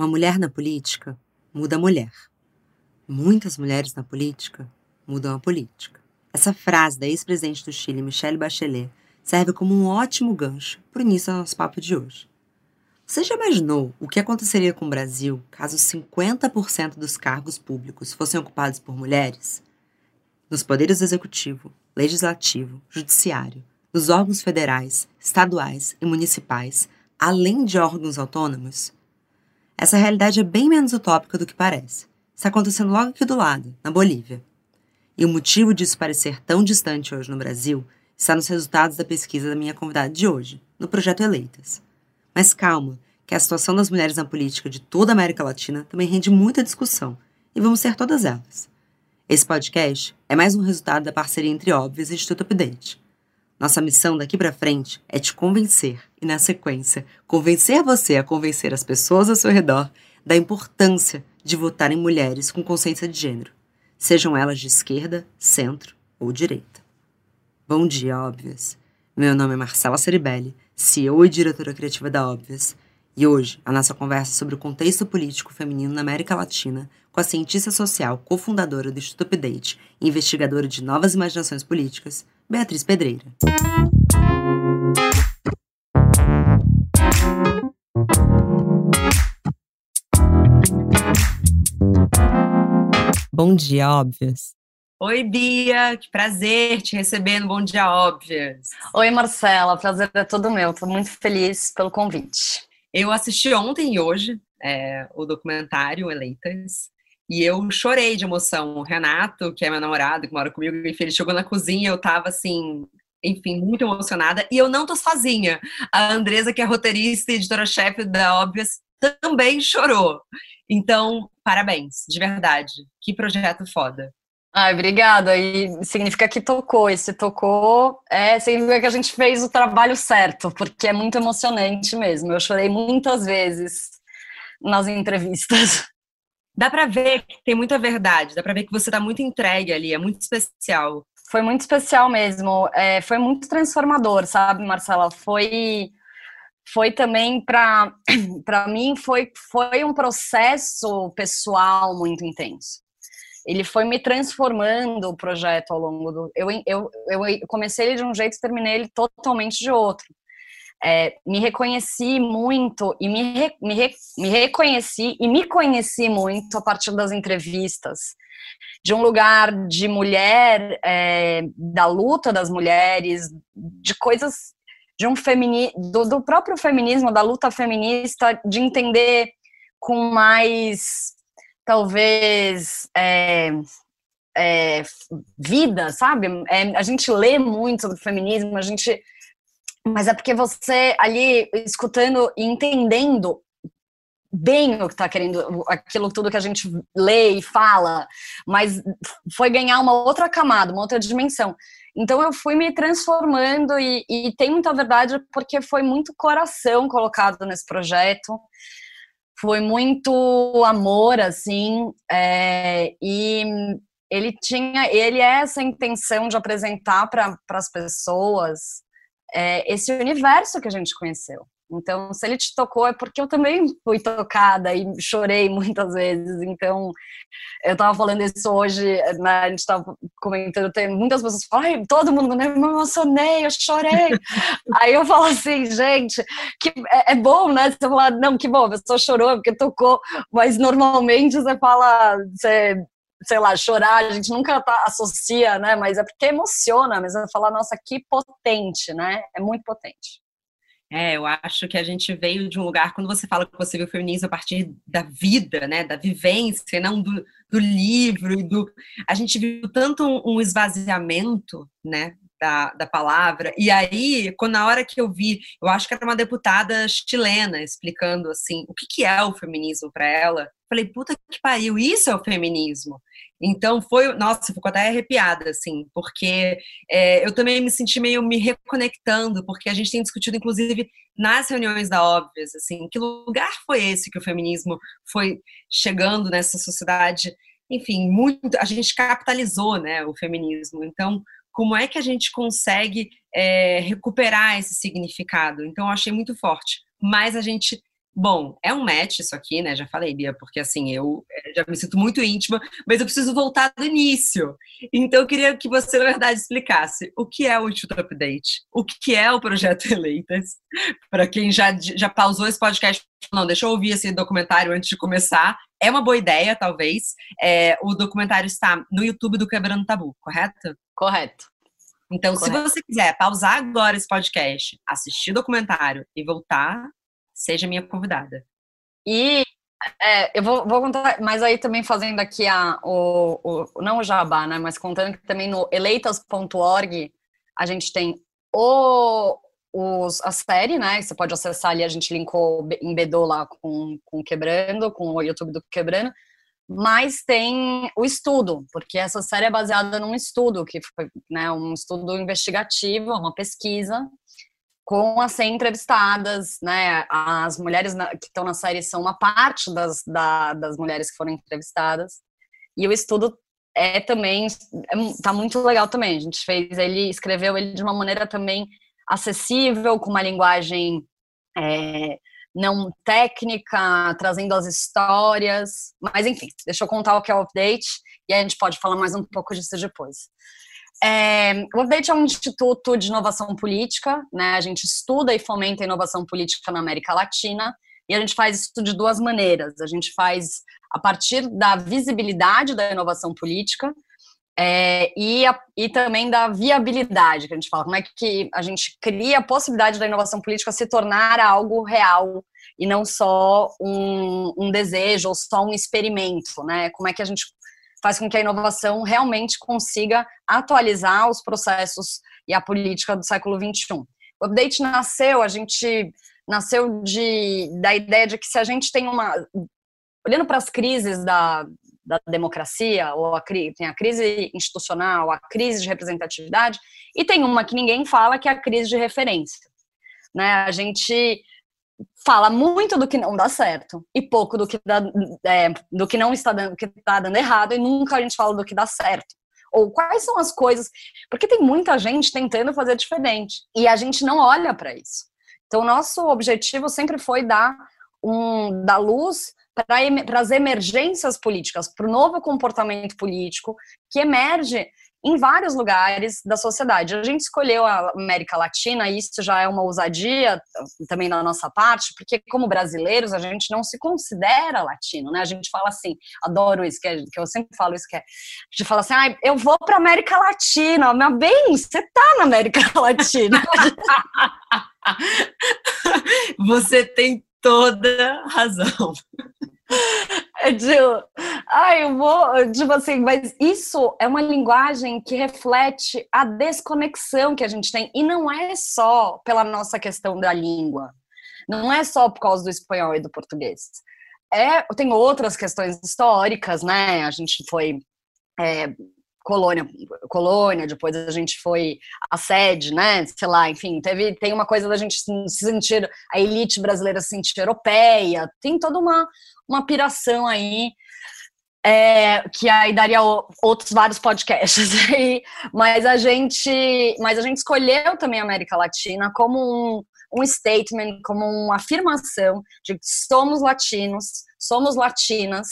Uma mulher na política muda a mulher. Muitas mulheres na política mudam a política. Essa frase da ex-presidente do Chile, Michelle Bachelet, serve como um ótimo gancho para o início do nosso papo de hoje. Você já imaginou o que aconteceria com o Brasil caso 50% dos cargos públicos fossem ocupados por mulheres? Nos poderes executivo, legislativo, judiciário, nos órgãos federais, estaduais e municipais, além de órgãos autônomos? Essa realidade é bem menos utópica do que parece. Está acontecendo logo aqui do lado, na Bolívia. E o motivo disso parecer tão distante hoje no Brasil está nos resultados da pesquisa da minha convidada de hoje, no projeto Eleitas. Mas calma, que a situação das mulheres na política de toda a América Latina também rende muita discussão, e vamos ter todas elas. Esse podcast é mais um resultado da parceria entre Óbvias e Instituto Update. Nossa missão daqui para frente é te convencer e, na sequência, convencer você a convencer as pessoas ao seu redor da importância de votar em mulheres com consciência de gênero, sejam elas de esquerda, centro ou direita. Bom dia, Óbvias. Meu nome é Marcela Ceribelli, CEO e diretora criativa da Óbvias, e hoje a nossa conversa é sobre o contexto político feminino na América Latina com a cientista social, cofundadora do Instituto Update e investigadora de novas imaginações políticas, Beatriz Pedreira. Bom dia, óbvias. Oi, Bia, que prazer te receber no Bom Dia Óbvias. Oi, Marcela, prazer é todo meu. Estou muito feliz pelo convite. Eu assisti ontem e hoje é, o documentário Eleitas e eu chorei de emoção. O Renato, que é meu namorado, que mora comigo, ele chegou na cozinha, eu tava assim, enfim, muito emocionada. E eu não tô sozinha. A Andresa, que é roteirista e editora-chefe da Óbvias, também chorou. Então, parabéns, de verdade. Que projeto foda. Ai, obrigada. E significa que tocou. E se tocou, é, significa que a gente fez o trabalho certo, porque é muito emocionante mesmo. Eu chorei muitas vezes nas entrevistas. Dá para ver que tem muita verdade, dá para ver que você tá muito entregue ali, é muito especial. Foi muito especial mesmo, é, foi muito transformador, sabe, Marcela? Foi foi também para para mim foi foi um processo pessoal muito intenso. Ele foi me transformando o projeto ao longo do eu eu, eu comecei ele de um jeito e terminei ele totalmente de outro é, me reconheci muito e me, re, me, re, me reconheci e me conheci muito a partir das entrevistas de um lugar de mulher, é, da luta das mulheres, de coisas de um femini, do, do, próprio feminismo, da luta feminista, de entender com mais talvez é, é, vida, sabe? É, a gente lê muito sobre feminismo, a gente mas é porque você ali escutando e entendendo bem o que está querendo, aquilo tudo que a gente lê e fala, mas foi ganhar uma outra camada, uma outra dimensão. Então eu fui me transformando e, e tem muita verdade porque foi muito coração colocado nesse projeto, foi muito amor, assim, é, e ele tinha, ele é essa intenção de apresentar para as pessoas é, esse universo que a gente conheceu. Então, se ele te tocou, é porque eu também fui tocada e chorei muitas vezes. Então, eu estava falando isso hoje, né, a gente estava comentando, tem muitas pessoas falam, todo mundo, né, eu me emocionei, eu chorei. Aí eu falo assim, gente, que é, é, bom, né? Você fala, não, que bom, a pessoa chorou porque tocou, mas normalmente você fala, você sei lá, chorar, a gente nunca tá, associa, né? Mas é porque emociona, é falar, nossa, que potente, né? É muito potente. É, eu acho que a gente veio de um lugar, quando você fala que você viu o feminismo a partir da vida, né, da vivência, não do, do livro, do, a gente viu tanto um esvaziamento, né, da, da palavra. E aí, quando na hora que eu vi, eu acho que era uma deputada chilena explicando assim o que, que é o feminismo para ela. Falei, puta que pariu, isso é o feminismo. Então foi, nossa, ficou até arrepiada, assim, porque é, eu também me senti meio me reconectando, porque a gente tem discutido, inclusive, nas reuniões da Óbvias, assim, que lugar foi esse que o feminismo foi chegando nessa sociedade? Enfim, muito, a gente capitalizou, né, o feminismo. Então, como é que a gente consegue é, recuperar esse significado. Então, eu achei muito forte. Mas a gente Bom, é um match isso aqui, né? Já falei, Bia, porque assim, eu eh, já me sinto muito íntima, mas eu preciso voltar do início. Então, eu queria que você, na verdade, explicasse o que é o Instituto Update, o que é o Projeto Eleitas, para quem já, já pausou esse podcast, não, deixa eu ouvir esse documentário antes de começar. É uma boa ideia, talvez. É, o documentário está no YouTube do Quebrando Tabu, correto? Correto. Então, Correto. se você quiser pausar agora esse podcast, assistir o documentário e voltar, seja minha convidada. E é, eu vou, vou, contar, mas aí também fazendo aqui a, o, o, não o jabá, né, mas contando que também no eleitas.org a gente tem o, os, a série, né, você pode acessar ali, a gente linkou, embedou lá com, com Quebrando, com o YouTube do Quebrando, mas tem o estudo, porque essa série é baseada num estudo, que foi né, um estudo investigativo, uma pesquisa, com as 100 entrevistadas, né? As mulheres que estão na série são uma parte das, da, das mulheres que foram entrevistadas. E o estudo é também é, tá muito legal também. A gente fez ele, escreveu ele de uma maneira também acessível, com uma linguagem é, não técnica, trazendo as histórias. Mas enfim, deixa eu contar o que é o update e a gente pode falar mais um pouco disso depois. É, o Update é um instituto de inovação política, né? A gente estuda e fomenta a inovação política na América Latina e a gente faz isso de duas maneiras. A gente faz a partir da visibilidade da inovação política é, e, a, e também da viabilidade, que a gente fala. Como é que a gente cria a possibilidade da inovação política se tornar algo real e não só um, um desejo ou só um experimento, né? Como é que a gente faz com que a inovação realmente consiga atualizar os processos e a política do século XXI. O update nasceu, a gente nasceu de, da ideia de que se a gente tem uma. Olhando para as crises da, da democracia, ou a, tem a crise institucional, a crise de representatividade, e tem uma que ninguém fala, que é a crise de referência. Né? A gente fala muito do que não dá certo e pouco do que, dá, é, do que não está dando, que está dando errado e nunca a gente fala do que dá certo. Ou quais são as coisas, porque tem muita gente tentando fazer diferente e a gente não olha para isso. Então, nosso objetivo sempre foi dar um dar luz para as emergências políticas, para o novo comportamento político que emerge em vários lugares da sociedade. A gente escolheu a América Latina, e isso já é uma ousadia também da nossa parte, porque como brasileiros a gente não se considera latino, né? A gente fala assim, adoro isso, que, é, que eu sempre falo isso, que é, a gente fala assim, ah, eu vou para América Latina, meu bem, você tá na América Latina. você tem toda razão. Tipo, ai, eu vou, tipo assim, mas isso é uma linguagem que reflete a desconexão que a gente tem, e não é só pela nossa questão da língua, não é só por causa do espanhol e do português. É, tem outras questões históricas, né? A gente foi é, colônia, colônia, depois a gente foi a sede, né? Sei lá, enfim, teve tem uma coisa da gente se sentir a elite brasileira se sentir europeia, tem toda uma uma piração aí é, que aí daria outros vários podcasts aí, mas a gente mas a gente escolheu também a América Latina como um, um statement, como uma afirmação de que somos latinos, somos latinas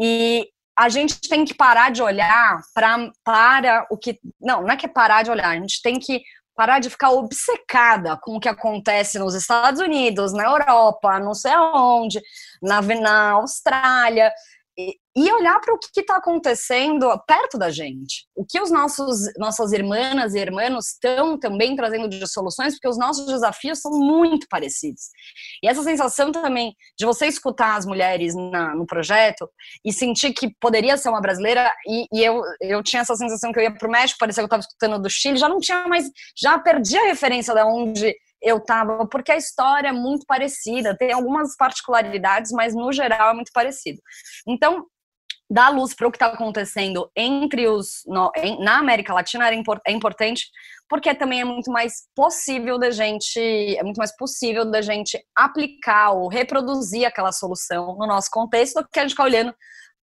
e a gente tem que parar de olhar pra, para o que. Não, não é que é parar de olhar, a gente tem que parar de ficar obcecada com o que acontece nos Estados Unidos, na Europa, não sei aonde, na, na Austrália e olhar para o que está acontecendo perto da gente. O que os nossos nossas irmãs e irmãos estão também trazendo de soluções, porque os nossos desafios são muito parecidos. E essa sensação também de você escutar as mulheres na, no projeto e sentir que poderia ser uma brasileira, e, e eu, eu tinha essa sensação que eu ia para o México, parecia que eu estava escutando do Chile, já não tinha mais, já perdi a referência de onde eu estava, porque a história é muito parecida, tem algumas particularidades, mas no geral é muito parecido. Então, dar luz para o que está acontecendo entre os no, em, na América Latina import, é importante porque também é muito mais possível da gente é muito mais possível da gente aplicar ou reproduzir aquela solução no nosso contexto do que a gente ficar olhando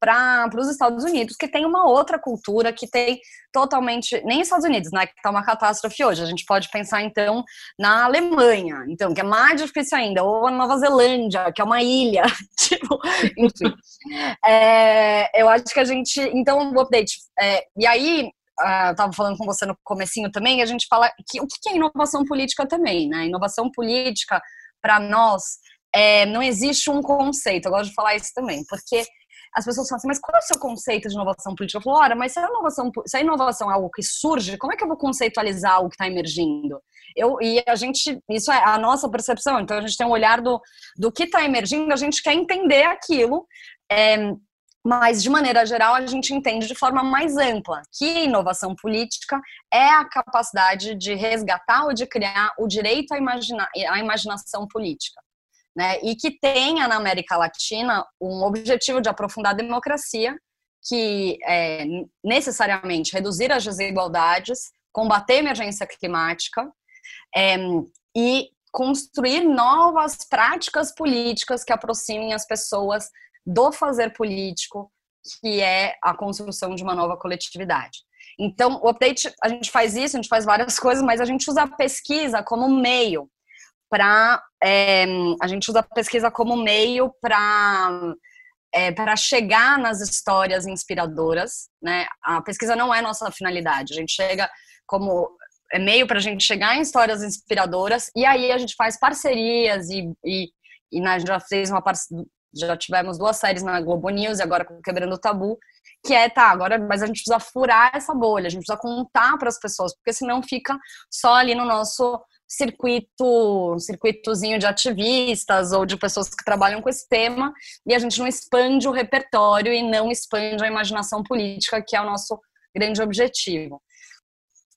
para os Estados Unidos, que tem uma outra cultura, que tem totalmente. Nem Estados Unidos, né? Que está uma catástrofe hoje. A gente pode pensar, então, na Alemanha, então, que é mais difícil ainda, ou a Nova Zelândia, que é uma ilha. tipo, enfim. É, eu acho que a gente. Então, o update. É, e aí, uh, eu estava falando com você no comecinho também, a gente fala que o que é inovação política também, né? Inovação política, para nós, é, não existe um conceito, eu gosto de falar isso também, porque as pessoas falam assim, mas qual é o seu conceito de inovação política? Eu falo, ora, mas se a inovação, se a inovação é algo que surge, como é que eu vou conceitualizar algo que está emergindo? Eu, e a gente, isso é a nossa percepção, então a gente tem um olhar do, do que está emergindo, a gente quer entender aquilo, é, mas de maneira geral a gente entende de forma mais ampla que inovação política é a capacidade de resgatar ou de criar o direito à, imagina, à imaginação política né, e que tenha na América Latina um objetivo de aprofundar a democracia, que é necessariamente reduzir as desigualdades, combater a emergência climática é, e construir novas práticas políticas que aproximem as pessoas do fazer político, que é a construção de uma nova coletividade. Então, o update, a gente faz isso, a gente faz várias coisas, mas a gente usa a pesquisa como meio para é, a gente usa a pesquisa como meio para é, para chegar nas histórias inspiradoras, né? A pesquisa não é nossa finalidade. A gente chega como é meio para a gente chegar em histórias inspiradoras e aí a gente faz parcerias e, e, e né, já fez uma já tivemos duas séries na Globo News e agora com Quebrando o Tabu, que é, tá, agora, mas a gente precisa furar essa bolha, a gente precisa contar para as pessoas, porque senão fica só ali no nosso circuito, circuitozinho de ativistas ou de pessoas que trabalham com esse tema, e a gente não expande o repertório e não expande a imaginação política, que é o nosso grande objetivo.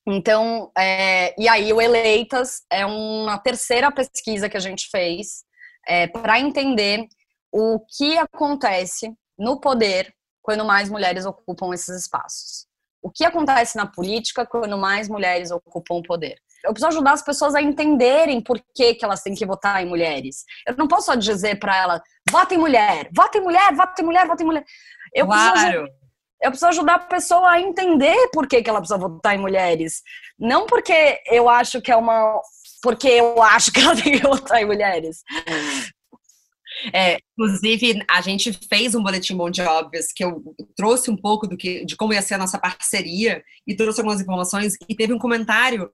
Então, é, e aí o Eleitas é uma terceira pesquisa que a gente fez é, para entender o que acontece no poder quando mais mulheres ocupam esses espaços. O que acontece na política quando mais mulheres ocupam o poder? Eu preciso ajudar as pessoas a entenderem por que, que elas têm que votar em mulheres. Eu não posso só dizer para ela, vota em mulher, vota em mulher, vota em mulher, vota em mulher. Eu claro. preciso, eu preciso ajudar a pessoa a entender por que, que ela precisa votar em mulheres. Não porque eu acho que é uma. Porque eu acho que ela tem que votar em mulheres. É, inclusive, a gente fez um boletim Bom de Óbvias, que eu trouxe um pouco do que, de como ia ser a nossa parceria e trouxe algumas informações, e teve um comentário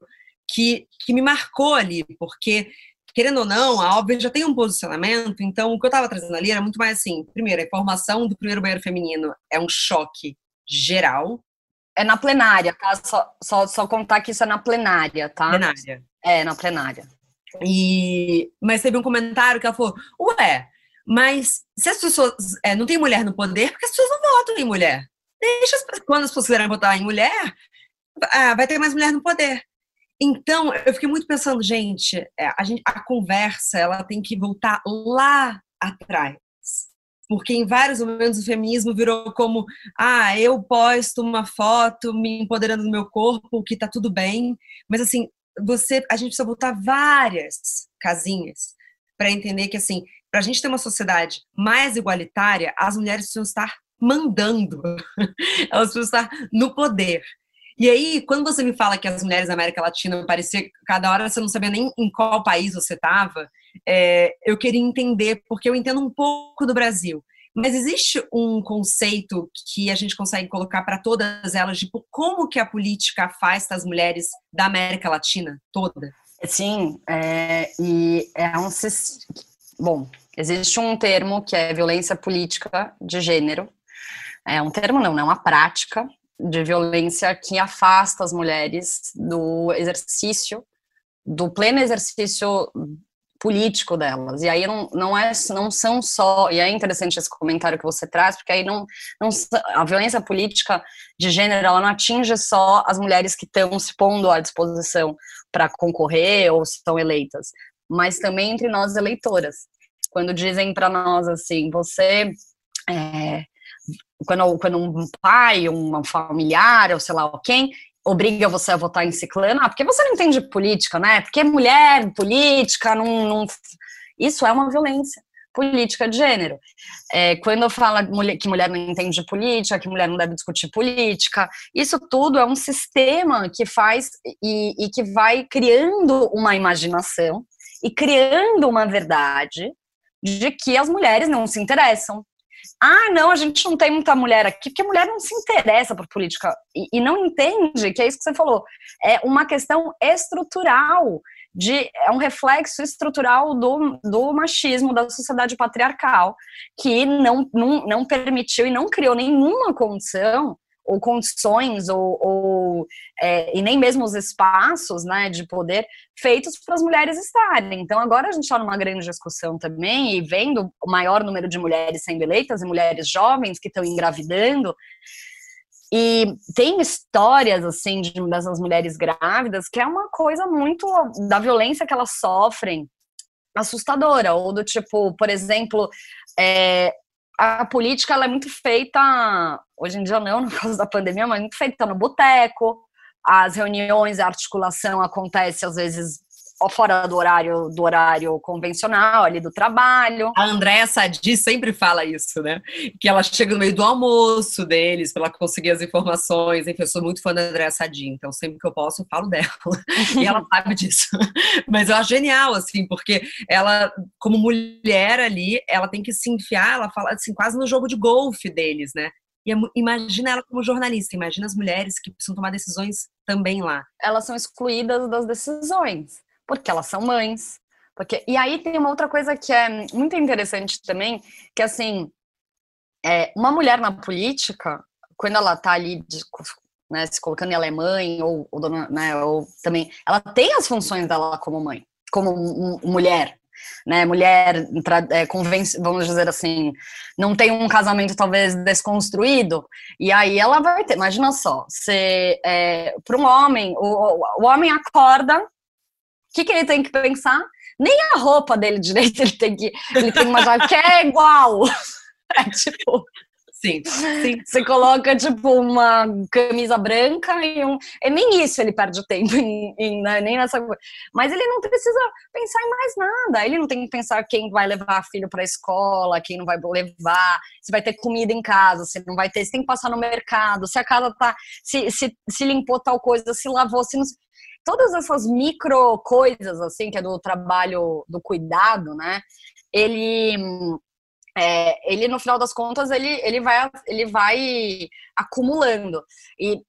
que, que me marcou ali, porque, querendo ou não, a óbvio já tem um posicionamento, então o que eu estava trazendo ali era muito mais assim: primeiro, a informação do primeiro banheiro feminino é um choque geral. É na plenária, tá? Só, só, só contar que isso é na plenária, tá? Plenária. É, na plenária. E, mas teve um comentário que ela falou: Ué, mas se as pessoas. É, não tem mulher no poder, porque as pessoas não votam em mulher. Deixa as, quando as pessoas quiserem votar em mulher, ah, vai ter mais mulher no poder. Então, eu fiquei muito pensando, gente, é, a, gente, a conversa ela tem que voltar lá atrás. Porque em vários momentos o feminismo virou como, ah, eu posto uma foto me empoderando do meu corpo, que tá tudo bem. Mas assim, você, a gente precisa voltar várias casinhas para entender que assim, para a gente ter uma sociedade mais igualitária, as mulheres precisam estar mandando, elas precisam estar no poder. E aí, quando você me fala que as mulheres da América Latina parecia cada hora você não sabia nem em qual país você estava, é, eu queria entender, porque eu entendo um pouco do Brasil. Mas existe um conceito que a gente consegue colocar para todas elas, tipo, como que a política afasta as mulheres da América Latina toda? Sim, é, e é um. Bom, existe um termo que é violência política de gênero. É um termo, não, é uma prática de violência que afasta as mulheres do exercício, do pleno exercício político delas. E aí não, não, é, não são só, e é interessante esse comentário que você traz, porque aí não, não a violência política de gênero, ela não atinge só as mulheres que estão se pondo à disposição para concorrer ou estão eleitas, mas também entre nós eleitoras. Quando dizem para nós assim, você é, quando, quando um pai, um familiar, ou sei lá quem, obriga você a votar em ciclano, ah, porque você não entende política, né? Porque mulher, política, não, não... Isso é uma violência. política de gênero. É, quando eu falo que mulher não entende política, que mulher não deve discutir política, isso tudo é um sistema que faz e, e que vai criando uma imaginação e criando uma verdade de que as mulheres não se interessam. Ah, não, a gente não tem muita mulher aqui, porque a mulher não se interessa por política e, e não entende que é isso que você falou. É uma questão estrutural de é um reflexo estrutural do, do machismo da sociedade patriarcal que não, não, não permitiu e não criou nenhuma condição ou condições ou, ou é, e nem mesmo os espaços né, de poder feitos para as mulheres estarem. Então agora a gente está numa grande discussão também e vendo o maior número de mulheres sendo eleitas e mulheres jovens que estão engravidando e tem histórias, assim, de, dessas mulheres grávidas que é uma coisa muito da violência que elas sofrem assustadora. Ou do tipo, por exemplo, é, a política ela é muito feita, hoje em dia não, no caso da pandemia, mas muito feita no boteco. As reuniões, a articulação acontece às vezes fora do horário do horário convencional ali do trabalho. A Andréa Sadi sempre fala isso, né? Que ela chega no meio do almoço deles para ela conseguir as informações. Enfim, eu sou muito fã da Andréa Sadi, então sempre que eu posso eu falo dela. e ela sabe disso. Mas eu acho genial, assim, porque ela, como mulher ali, ela tem que se enfiar, ela fala assim, quase no jogo de golfe deles, né? E é imagina ela como jornalista, imagina as mulheres que precisam tomar decisões também lá. Elas são excluídas das decisões porque elas são mães. Porque... E aí tem uma outra coisa que é muito interessante também, que assim, é, uma mulher na política, quando ela tá ali de, né, se colocando ela é mãe, ou, ou, dona, né, ou também, ela tem as funções dela como mãe, como mulher, né, mulher, é, vamos dizer assim, não tem um casamento talvez desconstruído, e aí ela vai ter, imagina só, se é, para um homem, o, o homem acorda que, que ele tem que pensar? Nem a roupa dele direito ele tem que. Ele tem uma jaqueta que é igual. É tipo. Sim, sim. Você coloca, tipo, uma camisa branca e um. E nem isso ele perde tempo, em, em, né? nem nessa coisa. Mas ele não precisa pensar em mais nada. Ele não tem que pensar quem vai levar filho para a escola, quem não vai levar, se vai ter comida em casa, se não vai ter, se tem que passar no mercado, se a casa tá. Se, se, se limpou tal coisa, se lavou, se não todas essas micro coisas, assim, que é do trabalho do cuidado, né? Ele, é, ele no final das contas, ele, ele, vai, ele vai acumulando. E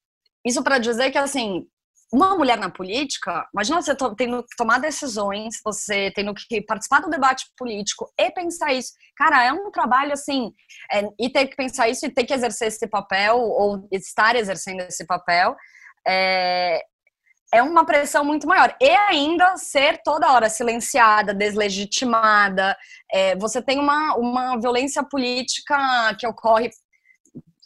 isso para dizer que, assim, uma mulher na política, imagina você tendo que tomar decisões, você tendo que participar do debate político e pensar isso. Cara, é um trabalho assim, é, e ter que pensar isso e ter que exercer esse papel, ou estar exercendo esse papel, é, é uma pressão muito maior. E ainda ser toda hora silenciada, deslegitimada. É, você tem uma, uma violência política que ocorre.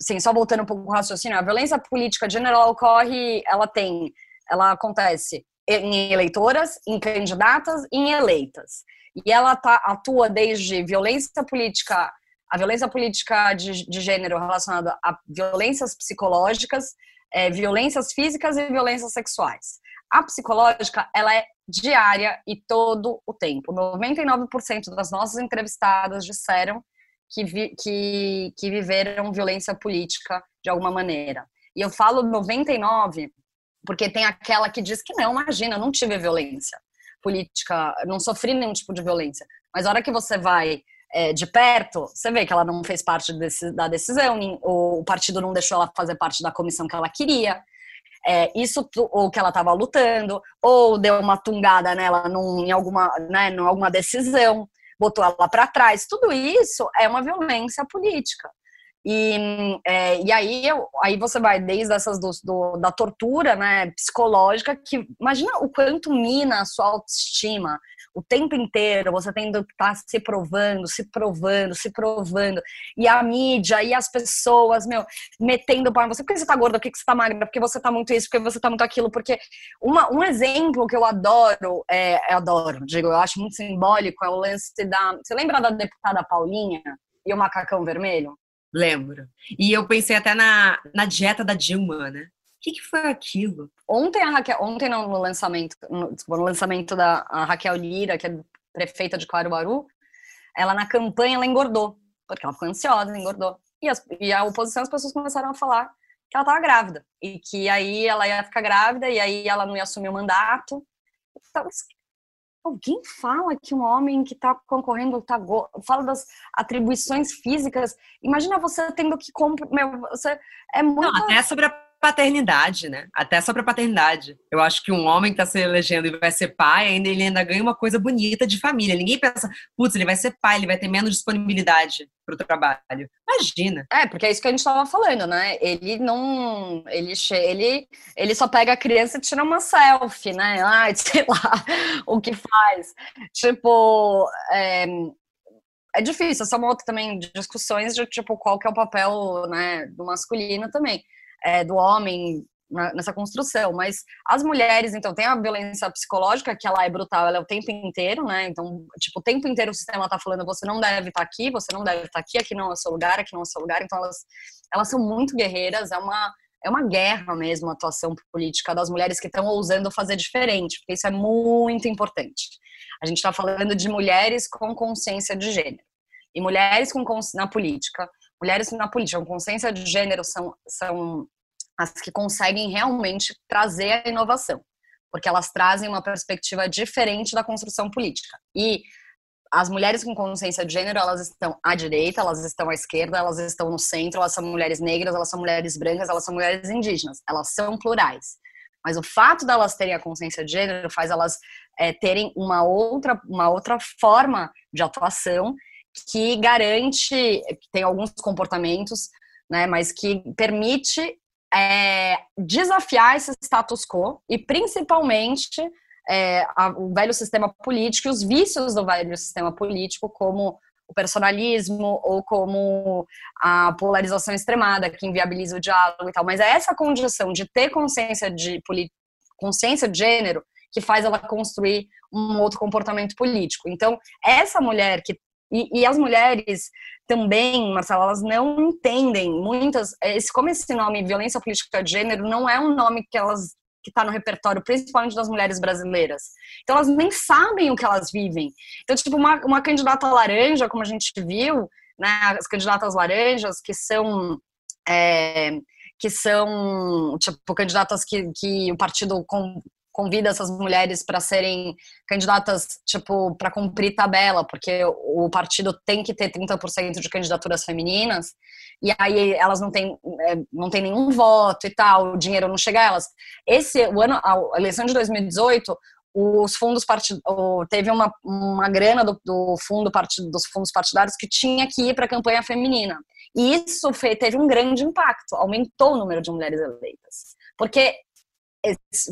Sim, só voltando um pouco o raciocínio, a violência política general ocorre, ela tem, ela acontece em eleitoras, em candidatas e em eleitas. E ela tá, atua desde violência política, a violência política de, de gênero relacionada a violências psicológicas, é, violências físicas e violências sexuais. A psicológica, ela é diária e todo o tempo. 99% das nossas entrevistadas disseram que, vi, que, que viveram violência política de alguma maneira. E eu falo 99 porque tem aquela que diz que não, imagina, não tive violência política, não sofri nenhum tipo de violência. Mas a hora que você vai é, de perto, você vê que ela não fez parte desse, da decisão, o partido não deixou ela fazer parte da comissão que ela queria. É, isso ou que ela estava lutando, ou deu uma tungada nela num, em alguma, né, em alguma decisão, botou ela para trás. Tudo isso é uma violência política. E, é, e aí, aí você vai desde essas do, do, da tortura né, psicológica, que imagina o quanto mina a sua autoestima, o tempo inteiro, você tendo que estar tá se provando, se provando, se provando. E a mídia, e as pessoas, meu, metendo para você. Por que você tá gorda? Por que você tá magra? Porque você tá muito isso, porque você tá muito aquilo. Porque uma, um exemplo que eu adoro, é, eu adoro, digo, eu acho muito simbólico, é o lance da. Você lembra da deputada Paulinha e o macacão vermelho? Lembro. E eu pensei até na, na dieta da Dilma, né? que, que foi aquilo? Ontem a Raquel, ontem não, no lançamento, no, no lançamento da Raquel Lira, que é prefeita de Caruaru, ela na campanha ela engordou, porque ela ficou ansiosa, engordou. E, as, e a oposição, as pessoas começaram a falar que ela estava grávida e que aí ela ia ficar grávida e aí ela não ia assumir o mandato. Então, alguém fala que um homem que está concorrendo tá fala das atribuições físicas. Imagina você tendo que comprar, você é muito não, até sobre a paternidade, né? Até sobre a paternidade. Eu acho que um homem que está se elegendo e vai ser pai, ainda ele ainda ganha uma coisa bonita de família. Ninguém pensa, putz, ele vai ser pai, ele vai ter menos disponibilidade para o trabalho. Imagina. É, porque é isso que a gente estava falando, né? Ele não. Ele, ele, ele só pega a criança e tira uma selfie, né? Ai, sei lá o que faz. Tipo. É, é difícil, essa é uma outra também discussões de tipo qual que é o papel né, do masculino também é, do homem nessa construção, mas as mulheres, então, tem a violência psicológica, que ela é brutal, ela é o tempo inteiro, né, então, tipo, o tempo inteiro o sistema tá falando, você não deve estar tá aqui, você não deve estar tá aqui, aqui não é seu lugar, aqui não é seu lugar, então elas, elas são muito guerreiras, é uma, é uma guerra mesmo a atuação política das mulheres que estão ousando fazer diferente, porque isso é muito importante. A gente está falando de mulheres com consciência de gênero, e mulheres com na política, mulheres na política com consciência de gênero são, são as que conseguem realmente trazer a inovação, porque elas trazem uma perspectiva diferente da construção política. E as mulheres com consciência de gênero, elas estão à direita, elas estão à esquerda, elas estão no centro, elas são mulheres negras, elas são mulheres brancas, elas são mulheres indígenas, elas são plurais. Mas o fato delas terem a consciência de gênero faz elas é, terem uma outra, uma outra forma de atuação que garante, que tem alguns comportamentos, né, mas que permite é, desafiar esse status quo e principalmente é, a, o velho sistema político e os vícios do velho sistema político, como o personalismo ou como a polarização extremada que inviabiliza o diálogo e tal. Mas é essa condição de ter consciência de consciência de gênero que faz ela construir um outro comportamento político. Então, essa mulher que e, e, as mulheres também, Marcela, elas não entendem muitas. Esse, como esse nome violência política de gênero não é um nome que elas que está no repertório, principalmente das mulheres brasileiras. Então elas nem sabem o que elas vivem. Então, tipo, uma, uma candidata laranja, como a gente viu, né, as candidatas laranjas, que são. É, que são, tipo, candidatas que, que o partido com, convida essas mulheres para serem candidatas, tipo, para cumprir tabela, porque o partido tem que ter 30% de candidaturas femininas, e aí elas não têm, é, não têm nenhum voto e tal, o dinheiro não chega a elas. Esse, o ano, a eleição de 2018, os fundos partidários, teve uma, uma grana do, do fundo partido, dos fundos partidários que tinha que ir para a campanha feminina. E isso teve um grande impacto, aumentou o número de mulheres eleitas. Porque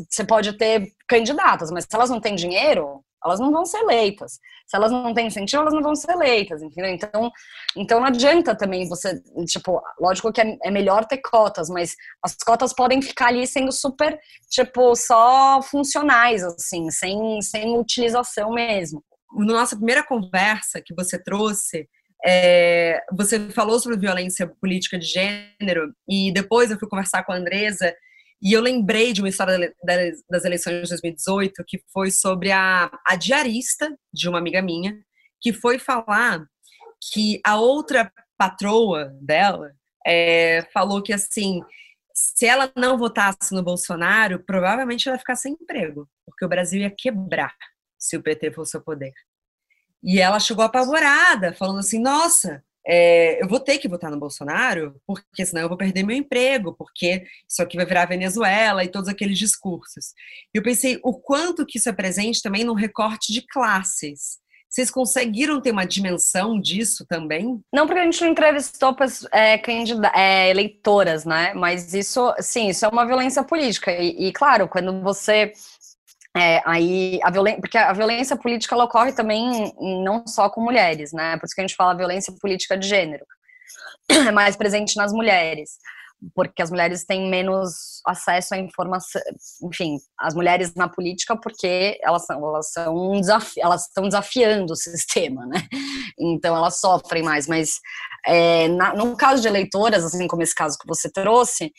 você pode ter candidatas, mas se elas não têm dinheiro, elas não vão ser eleitas. Se elas não têm incentivo, elas não vão ser eleitas, entendeu? Então, então não adianta também você, tipo, lógico que é, é melhor ter cotas, mas as cotas podem ficar ali sendo super, tipo, só funcionais, assim, sem, sem utilização mesmo. Na nossa primeira conversa que você trouxe, é, você falou sobre violência política de gênero e depois eu fui conversar com a Andresa e eu lembrei de uma história das eleições de 2018 que foi sobre a, a diarista de uma amiga minha, que foi falar que a outra patroa dela é, falou que assim, se ela não votasse no Bolsonaro, provavelmente ela ia ficar sem emprego, porque o Brasil ia quebrar se o PT fosse ao poder. E ela chegou apavorada, falando assim: nossa, é, eu vou ter que votar no Bolsonaro, porque senão eu vou perder meu emprego, porque isso aqui vai virar Venezuela e todos aqueles discursos. E eu pensei o quanto que isso é presente também no recorte de classes. Vocês conseguiram ter uma dimensão disso também? Não, porque a gente não entrevistou é, é, eleitoras, né? Mas isso, sim, isso é uma violência política. E, e claro, quando você é, aí a violência, porque a violência política ocorre também não só com mulheres, né? Por isso que a gente fala violência política de gênero, é mais presente nas mulheres, porque as mulheres têm menos acesso à informação, enfim, as mulheres na política porque elas são elas são um desafio, elas estão desafiando o sistema, né? Então elas sofrem mais, mas é, na, no caso de eleitoras, assim como esse caso que você trouxe,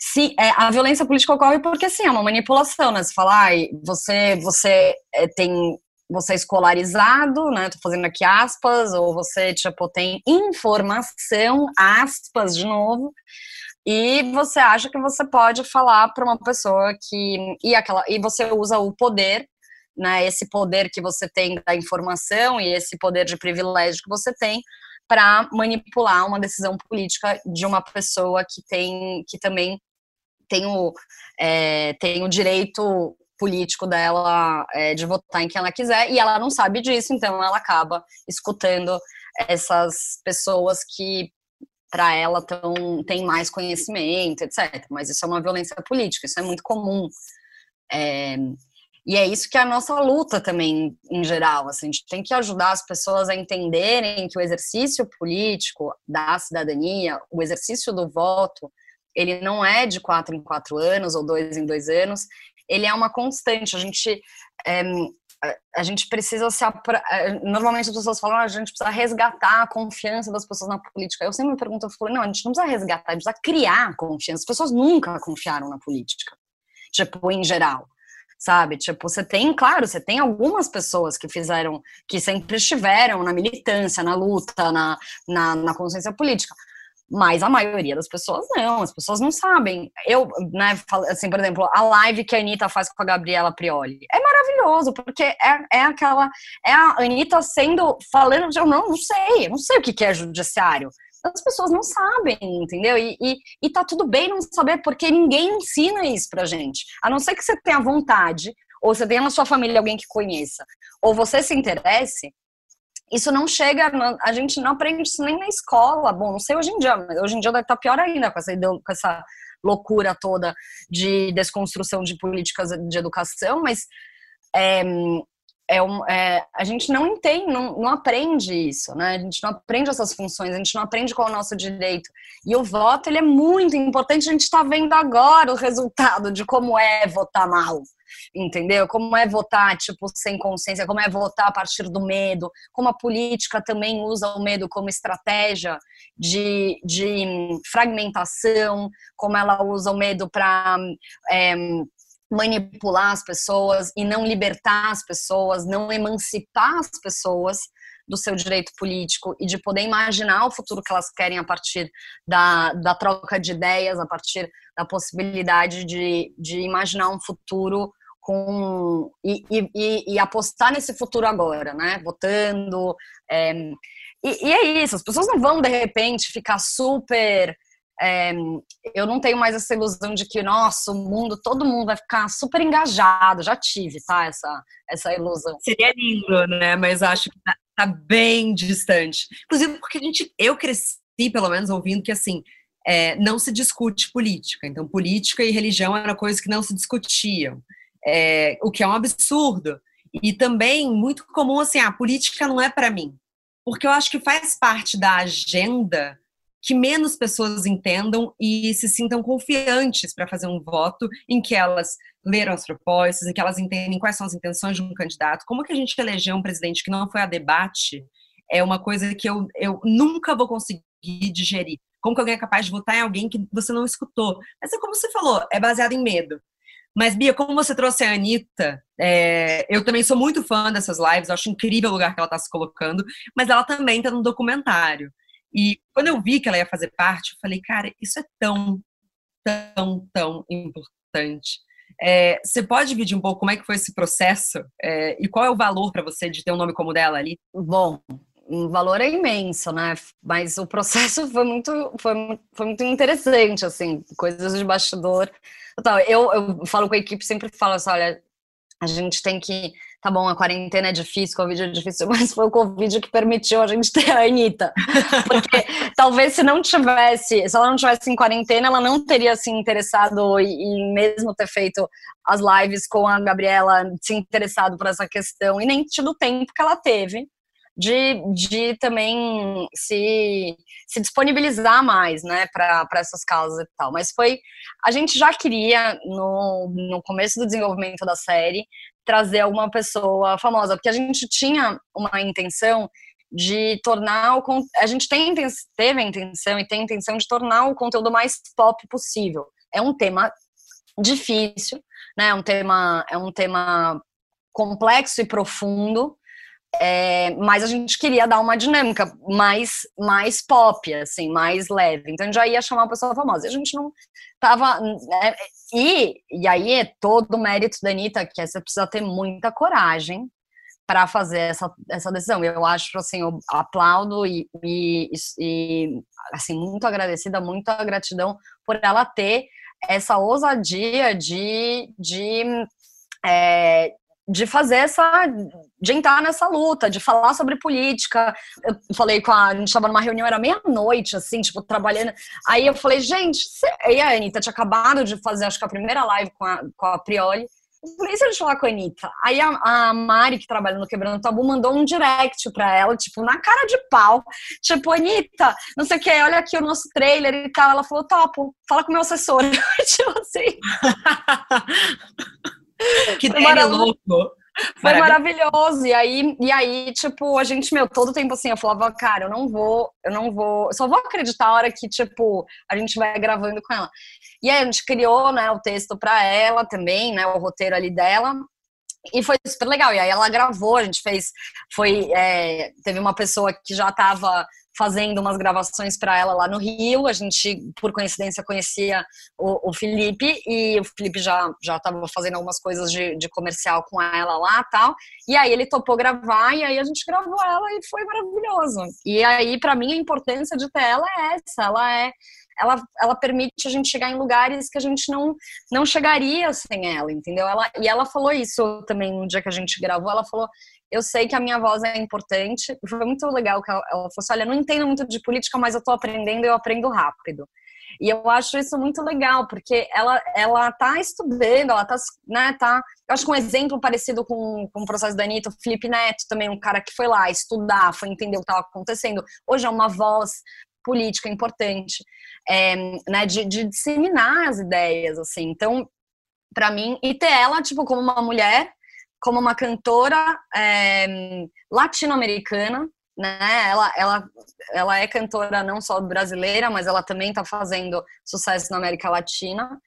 se é, a violência política ocorre porque sim, é uma manipulação, né? Você fala, ai, você, você é, tem você é escolarizado, né? Tô fazendo aqui aspas, ou você, tipo, tem informação, aspas de novo, e você acha que você pode falar para uma pessoa que. E, aquela, e você usa o poder, né? Esse poder que você tem da informação e esse poder de privilégio que você tem para manipular uma decisão política de uma pessoa que tem que também tem o, é, tem o direito político dela é, de votar em quem ela quiser, e ela não sabe disso, então ela acaba escutando essas pessoas que para ela tão, tem mais conhecimento, etc. Mas isso é uma violência política, isso é muito comum. É, e é isso que é a nossa luta também, em geral. Assim, a gente tem que ajudar as pessoas a entenderem que o exercício político da cidadania, o exercício do voto, ele não é de quatro em quatro anos ou dois em dois anos, ele é uma constante. A gente é, a gente precisa se normalmente as pessoas falam ah, a gente precisa resgatar a confiança das pessoas na política. Eu sempre me pergunto, eu falo, não, a gente não precisa resgatar, a gente precisa criar confiança. As pessoas nunca confiaram na política, tipo em geral, sabe? Tipo, você tem, claro, você tem algumas pessoas que fizeram, que sempre estiveram na militância, na luta, na, na, na consciência política. Mas a maioria das pessoas não, as pessoas não sabem. Eu, né, assim, por exemplo, a live que a Anitta faz com a Gabriela Prioli é maravilhoso, porque é, é aquela. É a Anitta sendo. falando de. Eu não, não sei, eu não sei o que é judiciário. As pessoas não sabem, entendeu? E, e, e tá tudo bem não saber, porque ninguém ensina isso pra gente. A não ser que você tenha vontade, ou você tenha na sua família alguém que conheça, ou você se interesse, isso não chega, a gente não aprende isso nem na escola. Bom, não sei hoje em dia, mas hoje em dia deve estar pior ainda com essa, com essa loucura toda de desconstrução de políticas de educação, mas é, é, um, é, a gente não entende, não, não, aprende isso, né? A gente não aprende essas funções, a gente não aprende qual é o nosso direito. E o voto, ele é muito importante, a gente está vendo agora o resultado de como é votar mal, entendeu? Como é votar, tipo, sem consciência, como é votar a partir do medo, como a política também usa o medo como estratégia de, de fragmentação, como ela usa o medo para é, manipular as pessoas e não libertar as pessoas, não emancipar as pessoas do seu direito político e de poder imaginar o futuro que elas querem a partir da, da troca de ideias, a partir da possibilidade de, de imaginar um futuro com e, e, e, apostar nesse futuro agora, né? Votando. É, e, e, é isso, as pessoas não vão de repente ficar super. É, eu não tenho mais essa ilusão de que, nossa, o mundo, todo mundo vai ficar super engajado. Já tive, tá? Essa, essa ilusão. Seria lindo, né? Mas acho que tá, tá bem distante. Inclusive, porque a gente, eu cresci, pelo menos, ouvindo que assim. É, não se discute política. Então, política e religião era coisa que não se discutiam é, o que é um absurdo. E também muito comum assim, ah, a política não é para mim, porque eu acho que faz parte da agenda que menos pessoas entendam e se sintam confiantes para fazer um voto em que elas leram as propostas, em que elas entendem quais são as intenções de um candidato. Como que a gente elegeu um presidente que não foi a debate é uma coisa que eu, eu nunca vou conseguir digerir. Como que alguém é capaz de votar em alguém que você não escutou? Mas é como você falou, é baseado em medo. Mas, Bia, como você trouxe a Anitta, é, eu também sou muito fã dessas lives, acho incrível o lugar que ela está se colocando, mas ela também está no documentário. E quando eu vi que ela ia fazer parte, eu falei, cara, isso é tão, tão, tão importante. É, você pode dividir um pouco como é que foi esse processo é, e qual é o valor para você de ter um nome como dela ali? Bom, o valor é imenso, né? Mas o processo foi muito, foi, foi muito interessante, assim, coisas de bastidor Total, eu, eu falo com a equipe, sempre falo assim, olha, a gente tem que. Tá bom, a quarentena é difícil, o Covid é difícil, mas foi o Covid que permitiu a gente ter a Anitta. Porque talvez se não tivesse, se ela não tivesse em quarentena, ela não teria se interessado em mesmo ter feito as lives com a Gabriela, se interessado por essa questão, e nem tido o tempo que ela teve de, de também se, se disponibilizar mais, né, para essas causas e tal. Mas foi, a gente já queria, no, no começo do desenvolvimento da série, trazer alguma pessoa famosa, porque a gente tinha uma intenção de tornar o a gente tem, teve a intenção e tem a intenção de tornar o conteúdo mais pop possível. É um tema difícil, né? É um tema é um tema complexo e profundo, é, mas a gente queria dar uma dinâmica mais, mais pop, assim, mais leve. Então a gente já ia chamar uma pessoa famosa. A gente não tava. Né, e, e aí é todo o mérito da Anitta, que é, você precisa ter muita coragem para fazer essa, essa decisão. Eu acho, assim, eu aplaudo e, e, e, assim, muito agradecida, muita gratidão por ela ter essa ousadia de, de, é, de fazer essa, de entrar nessa luta, de falar sobre política. Eu falei com a, a gente estava numa reunião, era meia-noite, assim, tipo, trabalhando. Aí eu falei, gente, você... e a Anitta tinha acabado de fazer, acho que a primeira live com a, com a Prioli, eu falei, se a gente falar com a Anitta? Aí a, a, Mari, que trabalha no Quebrando Tabu, mandou um direct pra ela, tipo, na cara de pau. Tipo, Anitta, não sei o que, olha aqui o nosso trailer e tal. Ela falou, topo, fala com o meu assessor. tipo assim. que ideia louco. Foi maravilhoso. E aí, e aí, tipo, a gente, meu, todo tempo assim, eu falava, cara, eu não vou, eu não vou, eu só vou acreditar a hora que, tipo, a gente vai gravando com ela. E aí a gente criou, né, o texto para ela também, né, o roteiro ali dela. E foi super legal. E aí ela gravou, a gente fez, foi, é, teve uma pessoa que já estava fazendo umas gravações para ela lá no Rio. A gente, por coincidência, conhecia o, o Felipe e o Felipe já já estava fazendo algumas coisas de, de, comercial com ela lá tal. E aí ele topou gravar e aí a gente gravou ela e foi maravilhoso. E aí, para mim, a importância de ter ela é essa. Ela é ela, ela permite a gente chegar em lugares que a gente não, não chegaria sem ela, entendeu? Ela, e ela falou isso também no dia que a gente gravou. Ela falou: Eu sei que a minha voz é importante. Foi muito legal que ela, ela falou assim: Olha, não entendo muito de política, mas eu tô aprendendo e eu aprendo rápido. E eu acho isso muito legal, porque ela, ela tá estudando, ela tá, né, tá... Eu acho que um exemplo parecido com, com o processo da Anitta, o Felipe Neto também, um cara que foi lá estudar, foi entender o que estava acontecendo. Hoje é uma voz política importante, é, né, de, de, disseminar as ideias, assim. Então, para mim, e ter ela, tipo, como uma mulher, como uma cantora é, latino-americana, né? Ela, ela, ela é cantora não só brasileira, mas ela também está fazendo sucesso na América Latina.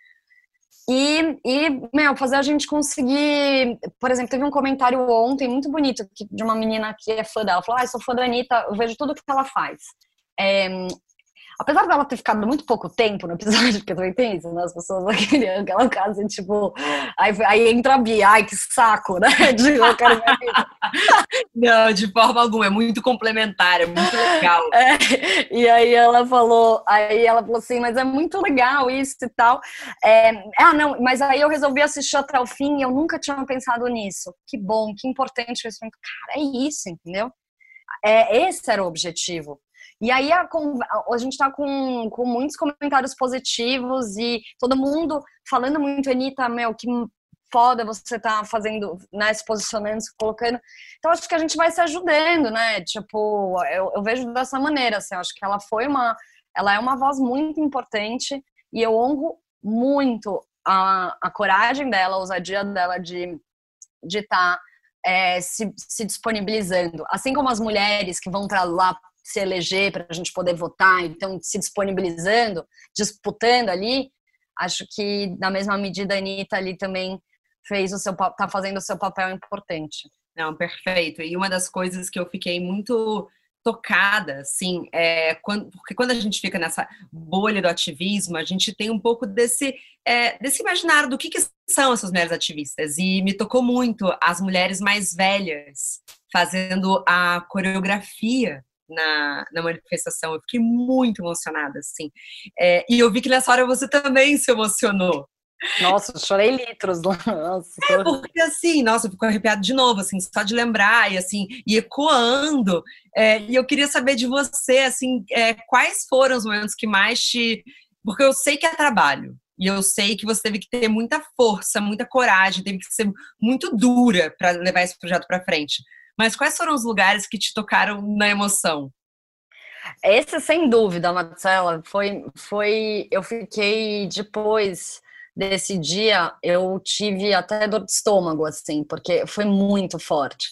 E, e, meu, fazer a gente conseguir. Por exemplo, teve um comentário ontem muito bonito de uma menina que é fã dela. Falou: Ah, eu sou fã da Anitta, eu vejo tudo que ela faz. É, apesar dela ter ficado muito pouco tempo no episódio, porque também tem isso, né? As pessoas naquele, aquela casa, tipo, aí, aí entra a Bia, ai que saco, né? De, eu quero Não, de forma alguma, é muito complementar, é muito legal. É, e aí ela falou, aí ela falou assim, mas é muito legal isso e tal. É, ah, não, mas aí eu resolvi assistir até o fim e eu nunca tinha pensado nisso. Que bom, que importante isso. Cara, é isso, entendeu? É, esse era o objetivo. E aí a, a gente está com, com muitos comentários positivos e todo mundo falando muito, Anitta, meu, que foda você tá fazendo, né, se posicionando, se colocando. Então acho que a gente vai se ajudando, né? Tipo, eu, eu vejo dessa maneira, assim, acho que ela foi uma, ela é uma voz muito importante e eu honro muito a, a coragem dela, a ousadia dela de de estar tá, é, se, se disponibilizando. Assim como as mulheres que vão para lá se eleger para a gente poder votar, então se disponibilizando, disputando ali, acho que na mesma medida a Anitta ali também fez o seu tá fazendo o seu papel importante. Não, perfeito. E uma das coisas que eu fiquei muito tocada, assim, é, quando, porque quando a gente fica nessa bolha do ativismo, a gente tem um pouco desse, é, desse imaginário do que, que são essas mulheres ativistas. E me tocou muito as mulheres mais velhas fazendo a coreografia na, na manifestação. Eu fiquei muito emocionada, assim. É, e eu vi que nessa hora você também se emocionou. Nossa, chorei litros. Nossa, é, porque assim, nossa, eu fico arrepiado de novo, assim, só de lembrar e assim, e ecoando. É, e eu queria saber de você, assim, é, quais foram os momentos que mais te. Porque eu sei que é trabalho. E eu sei que você teve que ter muita força, muita coragem, teve que ser muito dura para levar esse projeto para frente. Mas quais foram os lugares que te tocaram na emoção? Esse, sem dúvida, Marcela, foi, foi. Eu fiquei depois desse dia, eu tive até dor de estômago, assim, porque foi muito forte.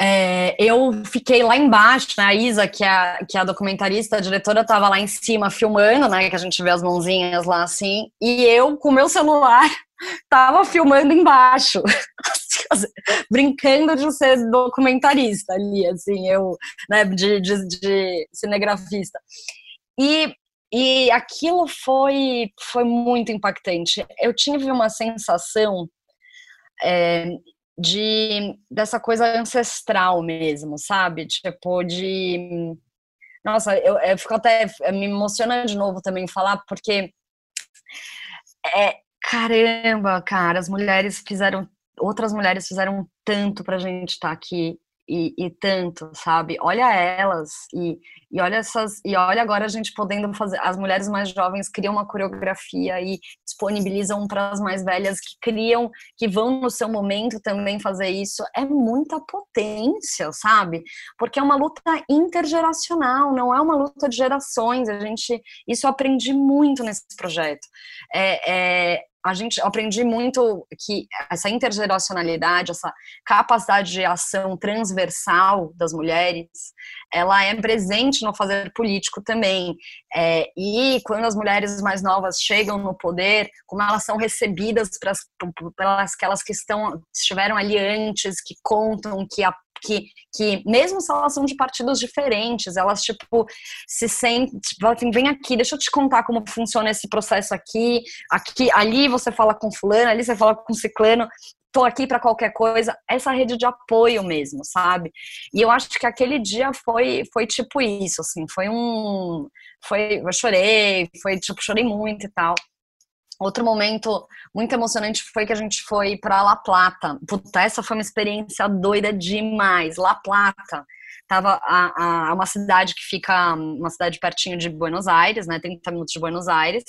É, eu fiquei lá embaixo, né? A Isa, que é, que é a documentarista, a diretora, estava lá em cima filmando, né? Que a gente vê as mãozinhas lá assim, e eu com meu celular tava filmando embaixo. brincando de ser documentarista ali, assim, eu, né, de, de, de cinegrafista. E, e aquilo foi, foi muito impactante. Eu tive uma sensação é, de dessa coisa ancestral mesmo, sabe? Tipo, de. Nossa, eu, eu fico até. Me emociona de novo também falar, porque. É, caramba, cara, as mulheres fizeram. Outras mulheres fizeram tanto pra gente estar tá aqui e, e, tanto, sabe? Olha elas e, e olha essas e olha agora a gente podendo fazer. As mulheres mais jovens criam uma coreografia e disponibilizam para as mais velhas que criam, que vão no seu momento também fazer isso. É muita potência, sabe? Porque é uma luta intergeracional, não é uma luta de gerações. A gente, isso eu aprendi muito nesse projeto. É, é a gente aprendi muito que essa intergeracionalidade, essa capacidade de ação transversal das mulheres, ela é presente no fazer político também. É, e quando as mulheres mais novas chegam no poder, como elas são recebidas pelas, pelas aquelas que estão estiveram ali antes, que contam, que que, que mesmo se elas são de partidos diferentes, elas, tipo, se sentem, tipo, assim, vem aqui, deixa eu te contar como funciona esse processo aqui, aqui, ali você fala com fulano, ali você fala com ciclano, tô aqui para qualquer coisa, essa rede de apoio mesmo, sabe? E eu acho que aquele dia foi foi tipo isso, assim, foi um foi eu chorei, foi tipo chorei muito e tal. Outro momento muito emocionante foi que a gente foi para La Plata. Puta, essa foi uma experiência doida demais. La Plata tava a, a, uma cidade que fica uma cidade pertinho de Buenos Aires, né? 30 minutos de Buenos Aires.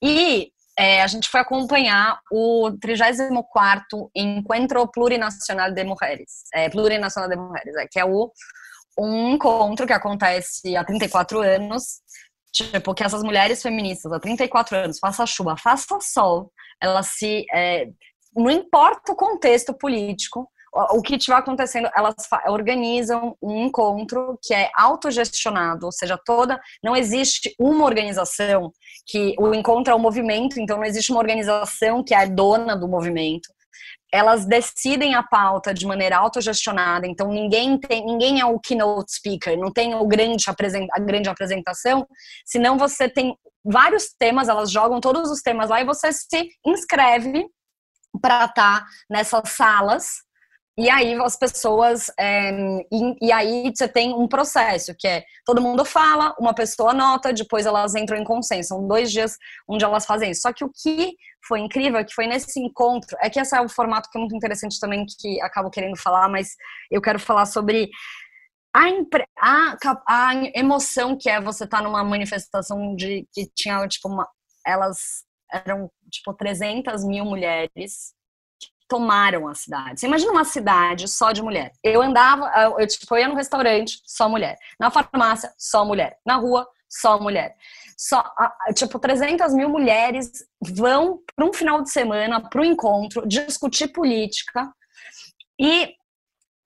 E é, a gente foi acompanhar o 34º Encontro Plurinacional de Mulheres, é, Plurinacional de Mulheres, é, que é o, um encontro que acontece há 34 anos Tipo, que essas mulheres feministas há 34 anos, faça chuva, faça sol, elas se. É, não importa o contexto político, o que estiver acontecendo, elas organizam um encontro que é autogestionado, ou seja, toda não existe uma organização que o encontro é um movimento, então não existe uma organização que é dona do movimento elas decidem a pauta de maneira autogestionada, então ninguém tem, ninguém é o keynote speaker, não tem o grande a grande apresentação, senão você tem vários temas, elas jogam todos os temas lá e você se inscreve para estar tá nessas salas e aí as pessoas. É, e, e, aí você tem um processo que é todo mundo fala, uma pessoa anota, depois elas entram em consenso. São dois dias onde elas fazem isso. Só que o que foi incrível, que foi nesse encontro, é que esse é um formato que é muito interessante também, que acabo querendo falar, mas eu quero falar sobre a, a, a emoção que é você estar tá numa manifestação de que tinha, tipo, uma, elas eram, tipo, 300 mil mulheres tomaram a cidade. Você imagina uma cidade só de mulher. Eu andava, eu, tipo, eu ia no restaurante, só mulher. Na farmácia, só mulher. Na rua, só mulher. Só, tipo, 300 mil mulheres vão para um final de semana, para um encontro, discutir política. E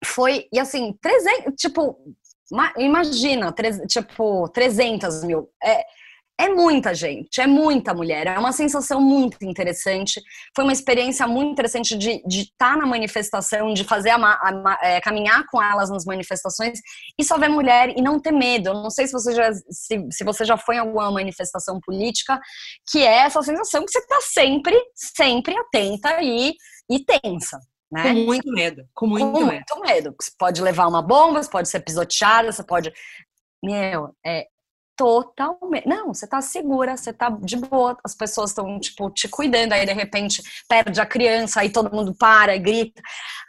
foi, e assim, 300, tipo, imagina, tipo, 300 mil. É, é muita gente, é muita mulher, é uma sensação muito interessante. Foi uma experiência muito interessante de estar tá na manifestação, de fazer a, a, é, caminhar com elas nas manifestações e só ver mulher e não ter medo. Eu não sei se você já se, se você já foi em alguma manifestação política, que é essa sensação que você está sempre, sempre atenta e, e tensa. Né? Com muito medo. Com muito, com medo. muito medo. Você pode levar uma bomba, você pode ser pisoteada, você pode. Meu, é, totalmente. Não, você tá segura, você tá de boa, as pessoas estão, tipo, te cuidando, aí de repente perde a criança, aí todo mundo para e grita: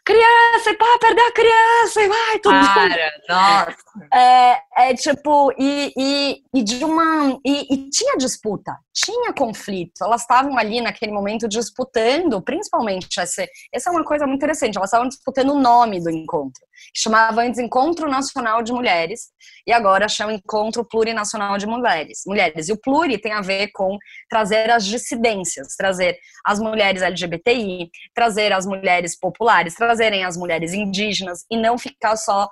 criança, pá, perder a criança, e vai, tudo. Para, nossa. É, é tipo, e, e, e de uma. E, e, tinha disputa, tinha conflito. Elas estavam ali naquele momento disputando, principalmente essa, essa é uma coisa muito interessante, elas estavam disputando o nome do encontro, que chamava antes Encontro Nacional de Mulheres, e agora chama Encontro Plurinacional de Mulheres. Mulheres. E o pluri tem a ver com trazer as dissidências, trazer as mulheres LGBTI, trazer as mulheres populares, trazerem as mulheres indígenas e não ficar só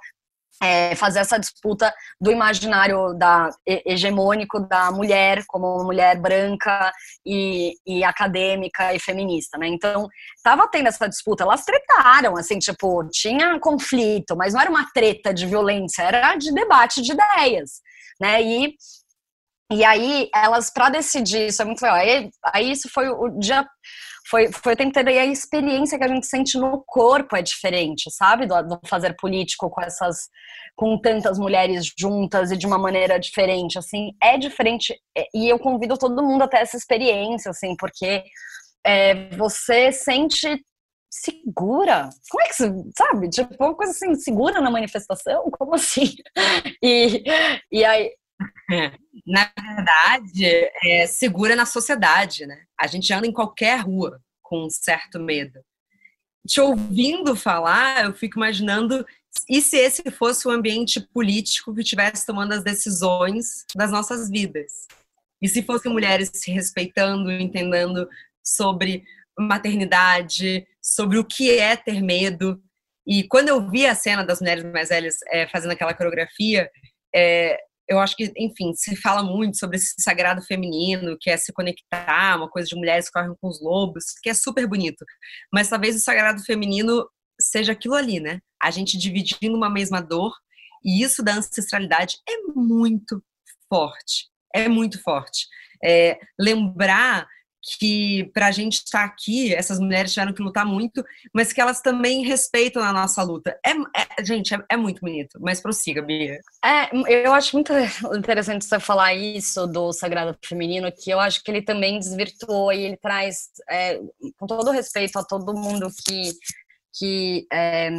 é, fazer essa disputa do imaginário da, hegemônico da mulher como mulher branca e, e, acadêmica e feminista, né? Então, tava tendo essa disputa, elas tretaram, assim, tipo, tinha conflito, mas não era uma treta de violência, era de debate de ideias, né? E, e aí, elas, para decidir, isso é muito legal, aí, aí isso foi o dia foi, foi o tempo todo, e a experiência que a gente sente no corpo é diferente, sabe? Do, do, fazer político com essas, com tantas mulheres juntas e de uma maneira diferente, assim, é diferente, é, e eu convido todo mundo a ter essa experiência, assim, porque é, você sente segura. Como é que você, sabe? Tipo, uma coisa assim, segura na manifestação? Como assim? E, e aí, Na verdade, é segura na sociedade, né? A gente anda em qualquer rua com um certo medo. Te ouvindo falar, eu fico imaginando e se esse fosse o ambiente político que estivesse tomando as decisões das nossas vidas? E se fossem mulheres se respeitando, entendendo sobre maternidade, sobre o que é ter medo. E quando eu vi a cena das mulheres mais velhas é, fazendo aquela coreografia, é, eu acho que, enfim, se fala muito sobre esse sagrado feminino, que é se conectar, uma coisa de mulheres que correm com os lobos, que é super bonito. Mas talvez o sagrado feminino seja aquilo ali, né? A gente dividindo uma mesma dor, e isso da ancestralidade é muito forte. É muito forte. É, lembrar que para a gente estar tá aqui, essas mulheres tiveram que lutar muito, mas que elas também respeitam a nossa luta. É, é gente, é, é, muito bonito, mas prossiga, Bia. É, eu acho muito interessante você falar isso do Sagrado Feminino, que eu acho que ele também desvirtuou e ele traz, é, com todo respeito a todo mundo que, que é,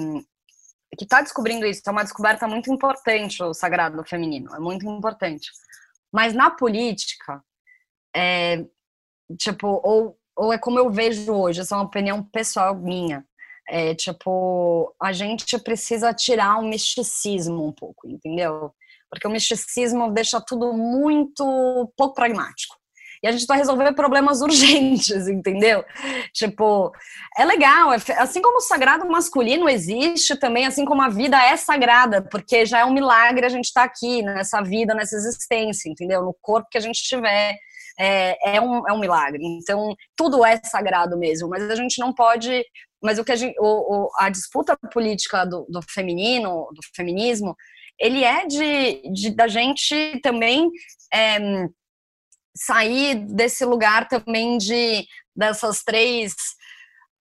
que está descobrindo isso, é uma descoberta muito importante o sagrado feminino, é muito importante. Mas na política, é, tipo, ou, ou é como eu vejo hoje, essa é uma opinião pessoal minha. É, tipo, a gente precisa tirar o misticismo um pouco, entendeu? Porque o misticismo deixa tudo muito pouco pragmático. E a gente vai resolver problemas urgentes, entendeu? Tipo, é legal, é, assim como o sagrado masculino existe também, assim como a vida é sagrada, porque já é um milagre a gente estar tá aqui, nessa vida, nessa existência, entendeu? No corpo que a gente tiver é, é, um, é um milagre. Então, tudo é sagrado mesmo, mas a gente não pode. Mas o que a, gente, o, o, a disputa política do, do, feminino, do feminismo, ele é de, de da gente também é, sair desse lugar também de dessas três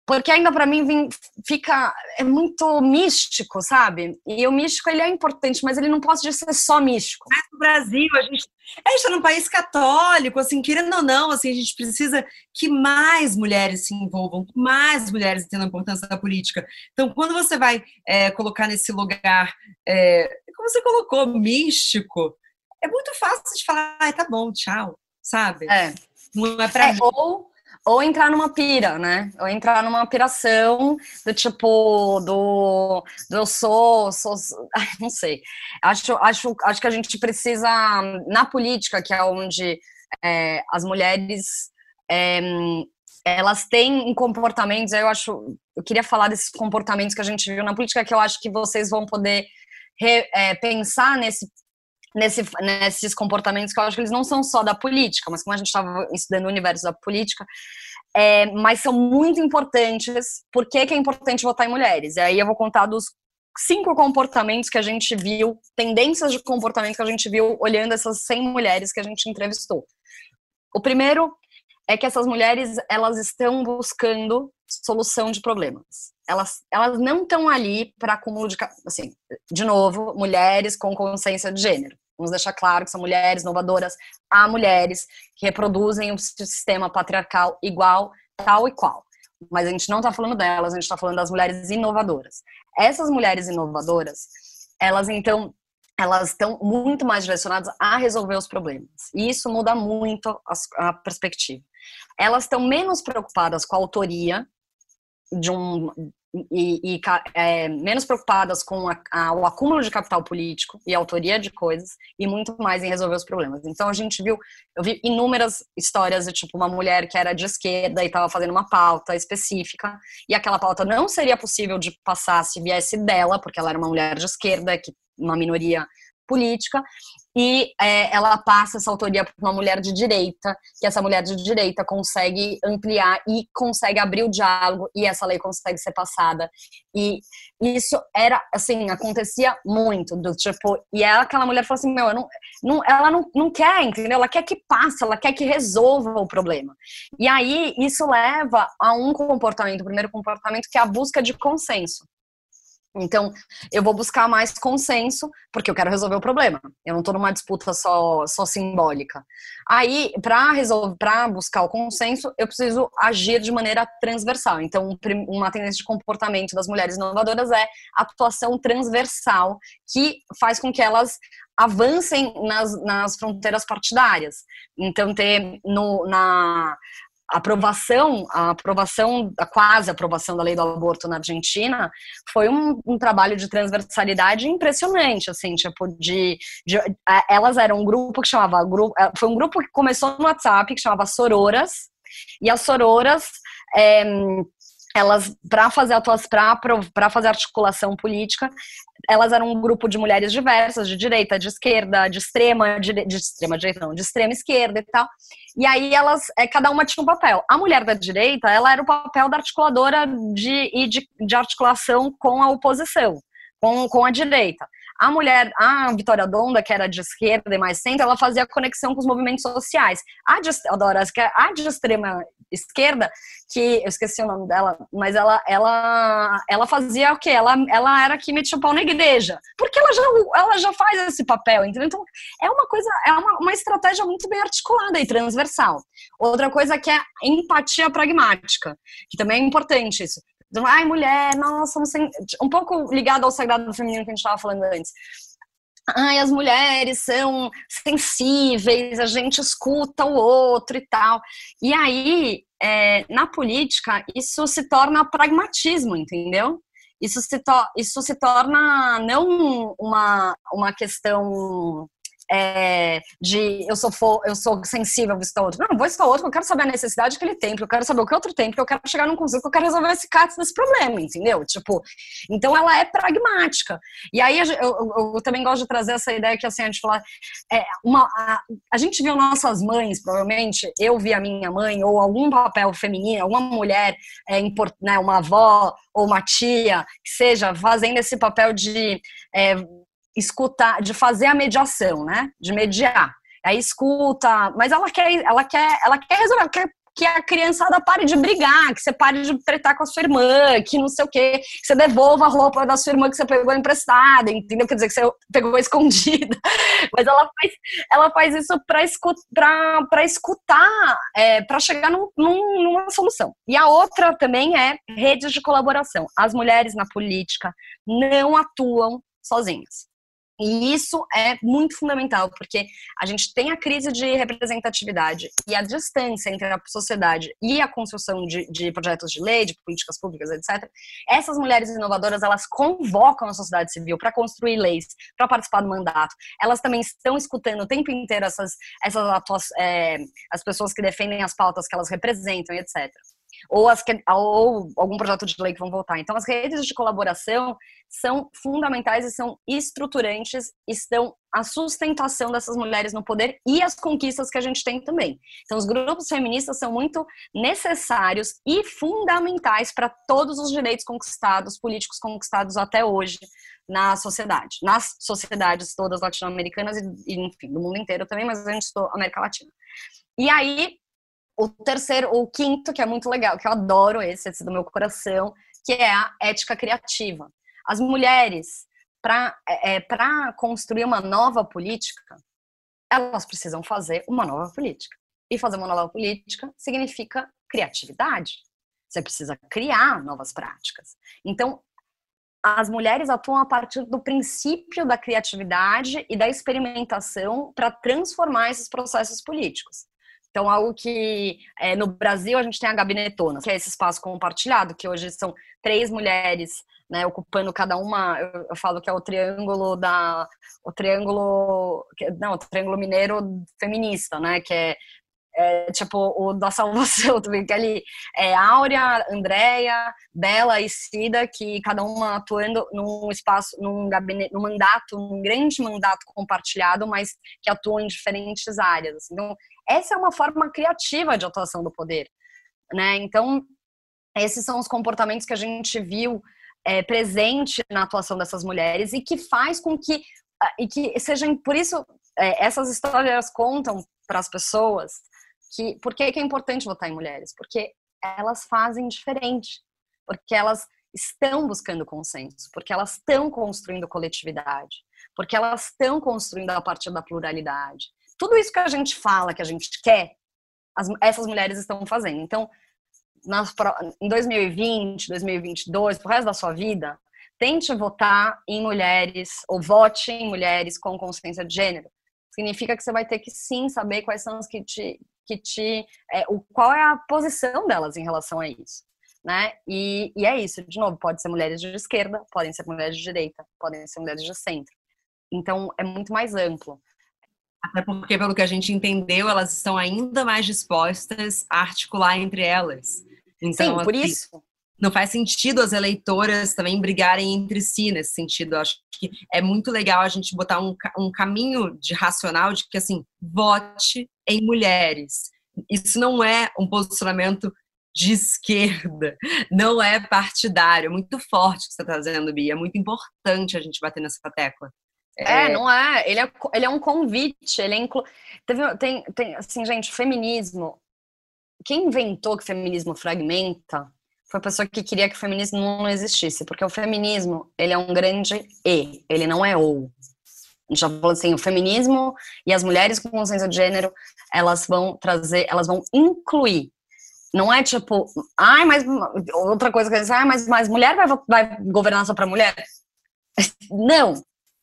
porque ainda para mim vem, fica é muito místico, sabe? E o místico ele é importante, mas ele não pode ser só místico. Mas no Brasil a gente a gente está num país católico, assim, querendo ou não, assim, a gente precisa que mais mulheres se envolvam, que mais mulheres entendam a importância da política. Então, quando você vai é, colocar nesse lugar, é, como você colocou, místico, é muito fácil de falar, ah, tá bom, tchau, sabe? É. Não é pra é, ou ou entrar numa pira, né? Ou entrar numa piração do tipo do, do eu sou, sou não sei. Acho, acho, acho que a gente precisa na política, que é onde é, as mulheres é, elas têm comportamentos. Eu acho, eu queria falar desses comportamentos que a gente viu na política, que eu acho que vocês vão poder re, é, pensar nesse Nesse, nesses comportamentos que eu acho que eles não são só da política, mas como a gente estava estudando o universo da política, é, mas são muito importantes. Por que, que é importante votar em mulheres? E aí eu vou contar dos cinco comportamentos que a gente viu, tendências de comportamento que a gente viu olhando essas 100 mulheres que a gente entrevistou. O primeiro é que essas mulheres elas estão buscando solução de problemas. Elas, elas não estão ali para acúmulo de assim, de novo, mulheres com consciência de gênero. Vamos deixar claro que são mulheres inovadoras. Há mulheres que reproduzem o sistema patriarcal igual, tal e qual. Mas a gente não está falando delas, a gente está falando das mulheres inovadoras. Essas mulheres inovadoras, elas então, elas estão muito mais direcionadas a resolver os problemas. E isso muda muito a perspectiva. Elas estão menos preocupadas com a autoria de um, e, e é, menos preocupadas com a, a, o acúmulo de capital político e autoria de coisas e muito mais em resolver os problemas. Então a gente viu, eu vi inúmeras histórias de tipo uma mulher que era de esquerda e estava fazendo uma pauta específica e aquela pauta não seria possível de passar se viesse dela, porque ela era uma mulher de esquerda, que uma minoria política, e é, ela passa essa autoria para uma mulher de direita, que essa mulher de direita consegue ampliar e consegue abrir o diálogo e essa lei consegue ser passada. E isso era, assim, acontecia muito, do tipo, e ela, aquela mulher falou assim, meu, não, não, ela não, não quer, entendeu? Ela quer que passe, ela quer que resolva o problema. E aí, isso leva a um comportamento, o primeiro comportamento, que é a busca de consenso. Então, eu vou buscar mais consenso, porque eu quero resolver o problema. Eu não estou numa disputa só, só simbólica. Aí, para buscar o consenso, eu preciso agir de maneira transversal. Então, uma tendência de comportamento das mulheres inovadoras é atuação transversal, que faz com que elas avancem nas, nas fronteiras partidárias. Então, ter no, na aprovação, a aprovação, a quase aprovação da lei do aborto na Argentina foi um, um trabalho de transversalidade impressionante, assim, tipo, de, de, elas eram um grupo que chamava, é, foi um grupo que começou no WhatsApp, que chamava Sororas, e as Sororas, é, elas, para fazer atuação, para fazer articulação política, elas eram um grupo de mulheres diversas, de direita, de esquerda, de extrema, de, de extrema direita, não, de extrema esquerda e tal. E aí elas, é, cada uma tinha um papel. A mulher da direita, ela era o papel da articuladora de, e de, de articulação com a oposição, com, com a direita. A mulher, a Vitória Donda, que era de esquerda e mais centro, ela fazia conexão com os movimentos sociais. A de, adoro, a de extrema esquerda, que eu esqueci o nome dela, mas ela ela ela fazia o quê? Ela, ela era que metia o pau na igreja. Porque ela já, ela já faz esse papel, entendeu? Então, é uma coisa, é uma, uma estratégia muito bem articulada e transversal. Outra coisa que é empatia pragmática, que também é importante isso. Ai, mulher, nossa, um pouco ligado ao sagrado feminino que a gente estava falando antes. Ai, as mulheres são sensíveis, a gente escuta o outro e tal. E aí, é, na política, isso se torna pragmatismo, entendeu? Isso se, isso se torna não uma, uma questão é, de eu sou, eu sou sensível visitar outro. Não, vou visitar outro, eu quero saber a necessidade que ele tem, porque eu quero saber o que outro tem, porque eu quero chegar num consenso, eu quero resolver esse caso desse problema, entendeu? Tipo, então ela é pragmática. E aí eu, eu, eu, também gosto de trazer essa ideia que assim, a gente fala, é, uma, a, a gente viu nossas mães, provavelmente, eu vi a minha mãe, ou algum papel feminino, alguma mulher, é, import, né, uma avó ou uma tia, que seja, fazendo esse papel de é, escutar, de fazer a mediação, né? De mediar. Aí escuta, mas ela quer, ela quer, ela quer resolver, quer que a criançada pare de brigar, que você pare de tretar com a sua irmã, que não sei o quê, que você devolva a roupa da sua irmã que você pegou emprestada, entendeu? Quer dizer, que você pegou escondida. Mas ela faz, ela faz isso para escutar, escutar é, para chegar num, num, numa solução. E a outra também é redes de colaboração. As mulheres na política não atuam sozinhas. E isso é muito fundamental, porque a gente tem a crise de representatividade e a distância entre a sociedade e a construção de, de projetos de lei, de políticas públicas, etc. Essas mulheres inovadoras, elas convocam a sociedade civil para construir leis, para participar do mandato. Elas também estão escutando o tempo inteiro essas, essas atuações, é, as pessoas que defendem as pautas que elas representam, etc ou, as, ou algum projeto de lei que vão votar. Então, as redes de colaboração são fundamentais e são estruturantes, estão a sustentação dessas mulheres no poder e as conquistas que a gente tem também. Então, os grupos feministas são muito necessários e fundamentais para todos os direitos conquistados, políticos conquistados até hoje na sociedade, nas sociedades todas latino-americanas e, enfim, do mundo inteiro também, mas a gente estou América Latina. E aí, o terceiro, o quinto, que é muito legal, que eu adoro esse, esse do meu coração, que é a ética criativa. As mulheres, para é, é construir uma nova política, elas precisam fazer uma nova política. E fazer uma nova política significa criatividade. Você precisa criar novas práticas. Então, as mulheres atuam a partir do princípio da criatividade e da experimentação para transformar esses processos políticos. Então, algo que é, no Brasil a gente tem a gabinetona, que é esse espaço compartilhado, que hoje são três mulheres né, ocupando cada uma, eu, eu, falo que é o triângulo da, o triângulo, não, o triângulo mineiro feminista, né, que é, é tipo o da salvação, vê que ali é Áurea, Andréia, Bela e Cida, que cada uma atuando num espaço, num gabinete, num mandato, num grande mandato compartilhado, mas que atuam em diferentes áreas. Assim. Então, essa é uma forma criativa de atuação do poder, né? Então, esses são os comportamentos que a gente viu é, presente na atuação dessas mulheres e que faz com que ah, e que sejam por isso é, essas histórias contam para as pessoas que por que é importante votar em mulheres porque elas fazem diferente porque elas estão buscando consenso porque elas estão construindo coletividade porque elas estão construindo a partir da pluralidade tudo isso que a gente fala que a gente quer as, essas mulheres estão fazendo então nas, em 2020, 2022, pro resto da sua vida, tente votar em mulheres ou vote em mulheres com consciência de gênero. Significa que você vai ter que sim saber quais são as que te, que te, é, o, qual é a posição delas em relação a isso, né? E, e é isso. De novo, pode ser mulheres de esquerda, podem ser mulheres de direita, podem ser mulheres de centro. Então é muito mais amplo. Até porque, pelo que a gente entendeu, elas estão ainda mais dispostas a articular entre elas. Então, Sim, por assim, isso. Não faz sentido as eleitoras também brigarem entre si nesse sentido. Eu acho que é muito legal a gente botar um, um caminho de racional de que, assim, vote em mulheres. Isso não é um posicionamento de esquerda, não é partidário. É muito forte o que você está trazendo, Bia. É muito importante a gente bater nessa tecla. É, é, não é. Ele é, ele é um convite. Ele é inclu... Teve, tem, tem, assim, gente, feminismo quem inventou que feminismo fragmenta foi a pessoa que queria que o feminismo não existisse, porque o feminismo, ele é um grande E, ele não é ou. A gente já falou assim, o feminismo e as mulheres com consciência de gênero, elas vão trazer, elas vão incluir. Não é tipo, ai, mas outra coisa que eles ah, mas, mas mulher vai, vai governar só para mulher? Não,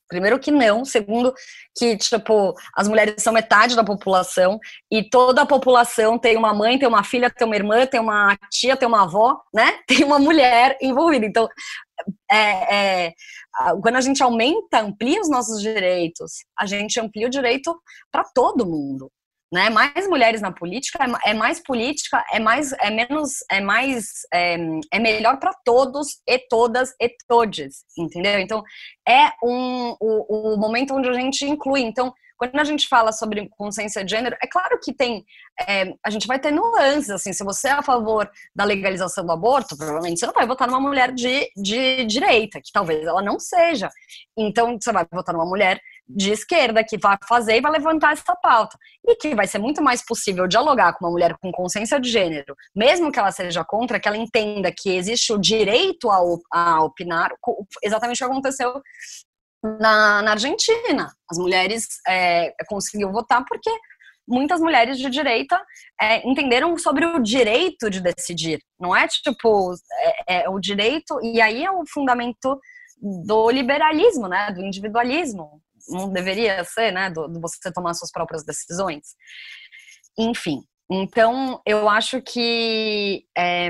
Primeiro que não, segundo que tipo as mulheres são metade da população e toda a população tem uma mãe, tem uma filha, tem uma irmã, tem uma tia, tem uma avó, né? Tem uma mulher envolvida. Então, é, é, quando a gente aumenta, amplia os nossos direitos, a gente amplia o direito para todo mundo né? Mais mulheres na política é, é mais política, é mais, é menos, é mais, é, é melhor para todos e todas e todes, entendeu? Então é um o, o momento onde a gente inclui. Então quando a gente fala sobre consciência de gênero, é claro que tem, é, a gente vai ter nuances, assim, se você é a favor da legalização do aborto, provavelmente você não vai votar numa mulher de, de direita, que talvez ela não seja. Então, você vai votar numa mulher de esquerda que vai fazer e vai levantar essa pauta. E que vai ser muito mais possível dialogar com uma mulher com consciência de gênero, mesmo que ela seja contra, que ela entenda que existe o direito a, a opinar, exatamente o que aconteceu na, na Argentina. As mulheres é, conseguiram votar porque muitas mulheres de direita é, entenderam sobre o direito de decidir. Não é tipo é, é, o direito e aí é o fundamento do liberalismo, né, do individualismo não deveria ser, né, do, do você tomar suas próprias decisões. Enfim, então, eu acho que é,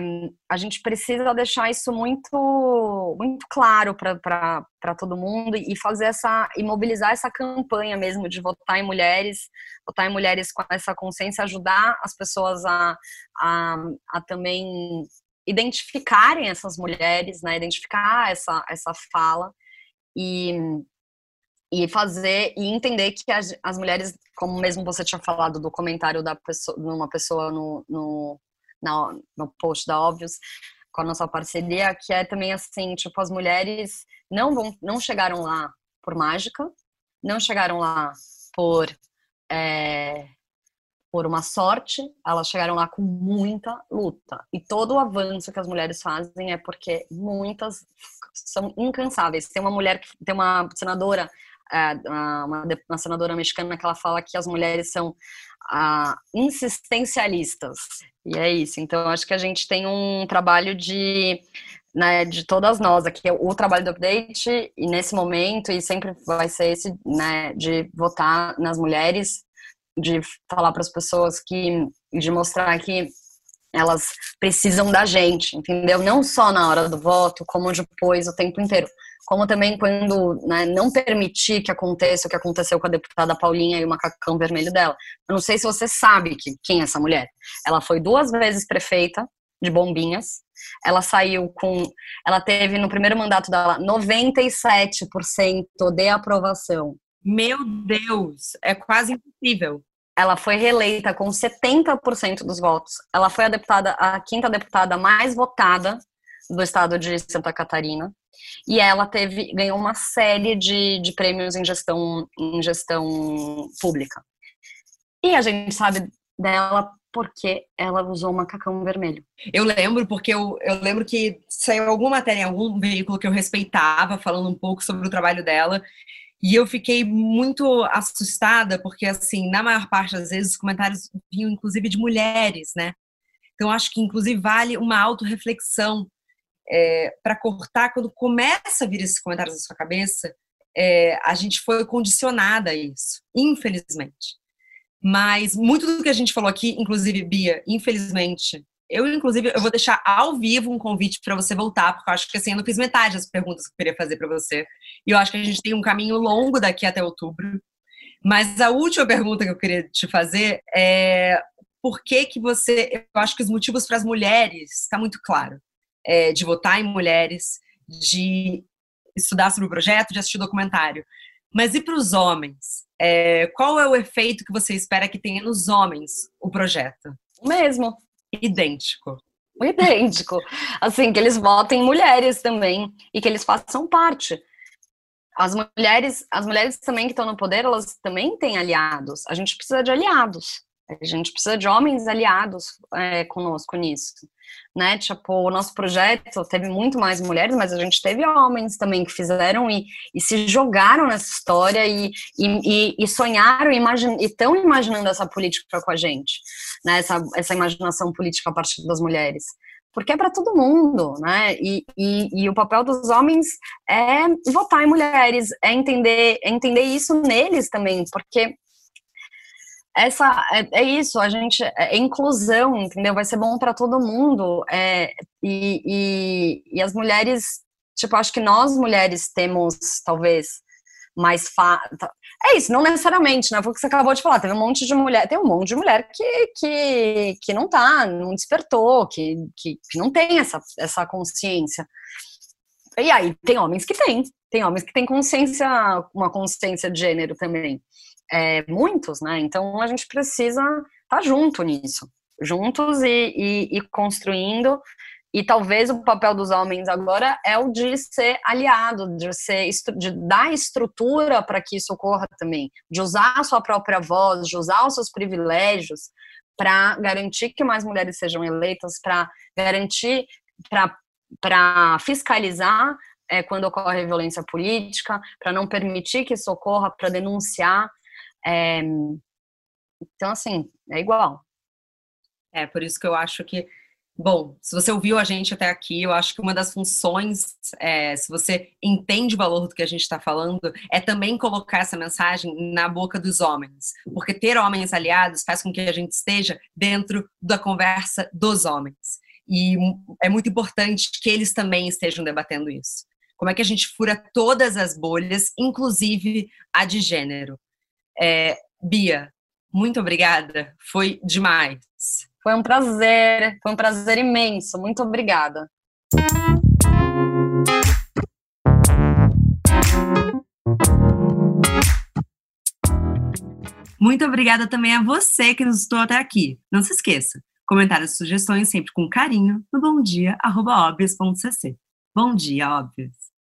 a gente precisa deixar isso muito, muito claro para todo mundo e fazer essa, e mobilizar essa campanha mesmo de votar em mulheres, votar em mulheres com essa consciência, ajudar as pessoas a, a, a também identificarem essas mulheres, né, identificar essa, essa fala e e fazer e entender que as, as mulheres, como mesmo você tinha falado do comentário da pessoa, numa pessoa no, no, na, no post da Óbvios, com a nossa parceria, que é também assim, tipo, as mulheres não vão, não chegaram lá por mágica, não chegaram lá por é, por uma sorte, elas chegaram lá com muita luta. E todo o avanço que as mulheres fazem é porque muitas são incansáveis. Tem uma mulher, tem uma senadora uma, uma senadora mexicana que ela fala que as mulheres são ah, insistencialistas. E é isso. Então, acho que a gente tem um trabalho de, né, de todas nós aqui, o trabalho do update, e nesse momento, e sempre vai ser esse, né, de votar nas mulheres, de falar para as pessoas que, de mostrar que elas precisam da gente, entendeu? Não só na hora do voto, como depois, o tempo inteiro. Como também quando né, não permitir que aconteça o que aconteceu com a deputada Paulinha e o macacão vermelho dela. Eu não sei se você sabe que, quem é essa mulher. Ela foi duas vezes prefeita de Bombinhas. Ela saiu com. Ela teve no primeiro mandato dela 97% de aprovação. Meu Deus, é quase impossível. Ela foi reeleita com 70% dos votos. Ela foi a deputada, a quinta deputada mais votada do estado de Santa Catarina. E ela teve, ganhou uma série de, de prêmios em gestão, em gestão pública. E a gente sabe dela porque ela usou macacão vermelho. Eu lembro, porque eu, eu lembro que saiu alguma matéria em algum veículo que eu respeitava, falando um pouco sobre o trabalho dela, e eu fiquei muito assustada, porque, assim, na maior parte das vezes, os comentários vinham, inclusive, de mulheres, né? Então, acho que, inclusive, vale uma autorreflexão é, para cortar, quando começa a vir esses comentários na sua cabeça, é, a gente foi condicionada a isso, infelizmente. Mas muito do que a gente falou aqui, inclusive, Bia, infelizmente, eu, inclusive, eu vou deixar ao vivo um convite para você voltar, porque eu acho que assim, eu não fiz metade das perguntas que eu queria fazer para você. E eu acho que a gente tem um caminho longo daqui até outubro. Mas a última pergunta que eu queria te fazer é por que que você, eu acho que os motivos para as mulheres está muito claro, é, de votar em mulheres, de estudar sobre o projeto, de assistir documentário. Mas e para os homens? É, qual é o efeito que você espera que tenha nos homens o projeto? O mesmo idêntico. Idêntico. Assim, que eles votem mulheres também e que eles façam parte. As mulheres, as mulheres também que estão no poder, elas também têm aliados. A gente precisa de aliados. A gente precisa de homens aliados é, conosco nisso né? Tipo, o nosso projeto teve muito mais mulheres, mas a gente teve homens também que fizeram e, e se jogaram nessa história e, e, e sonharam e estão imaginando essa política com a gente, né? Essa, essa imaginação política a partir das mulheres porque é para todo mundo, né? E, e, o papel dos homens é votar em mulheres, é entender, é entender isso neles também, porque essa é, é, isso, a gente é, é inclusão, entendeu? Vai ser bom para todo mundo. É, e, e, e, as mulheres, tipo, acho que nós mulheres temos talvez mais fa... é isso, não necessariamente, né? Foi o que você acabou de falar. Teve um monte de mulher, tem um monte de mulher que, que, que não tá, não despertou, que, que, que não tem essa, essa consciência. E aí tem homens que têm, tem homens que têm consciência, uma consciência de gênero também é, muitos, né? Então a gente precisa estar tá junto nisso, juntos e, e, e construindo. E talvez o papel dos homens agora é o de ser aliado, de ser de dar estrutura para que isso ocorra também, de usar a sua própria voz, de usar os seus privilégios para garantir que mais mulheres sejam eleitas, para garantir, para fiscalizar é, quando ocorre violência política, para não permitir que isso ocorra, para denunciar. É, então, assim, é igual. É, por isso que eu acho que, bom, se você ouviu a gente até aqui, eu acho que uma das funções, é, se você entende o valor do que a gente está falando, é também colocar essa mensagem na boca dos homens. Porque ter homens aliados faz com que a gente esteja dentro da conversa dos homens. E é muito importante que eles também estejam debatendo isso. Como é que a gente fura todas as bolhas, inclusive a de gênero? É, Bia, muito obrigada. Foi demais. Foi um prazer, foi um prazer imenso. Muito obrigada. Muito obrigada também a você que nos estou até aqui. Não se esqueça, comentários e sugestões sempre com carinho no bomdia.obvious.cc. Bom dia, óbvios!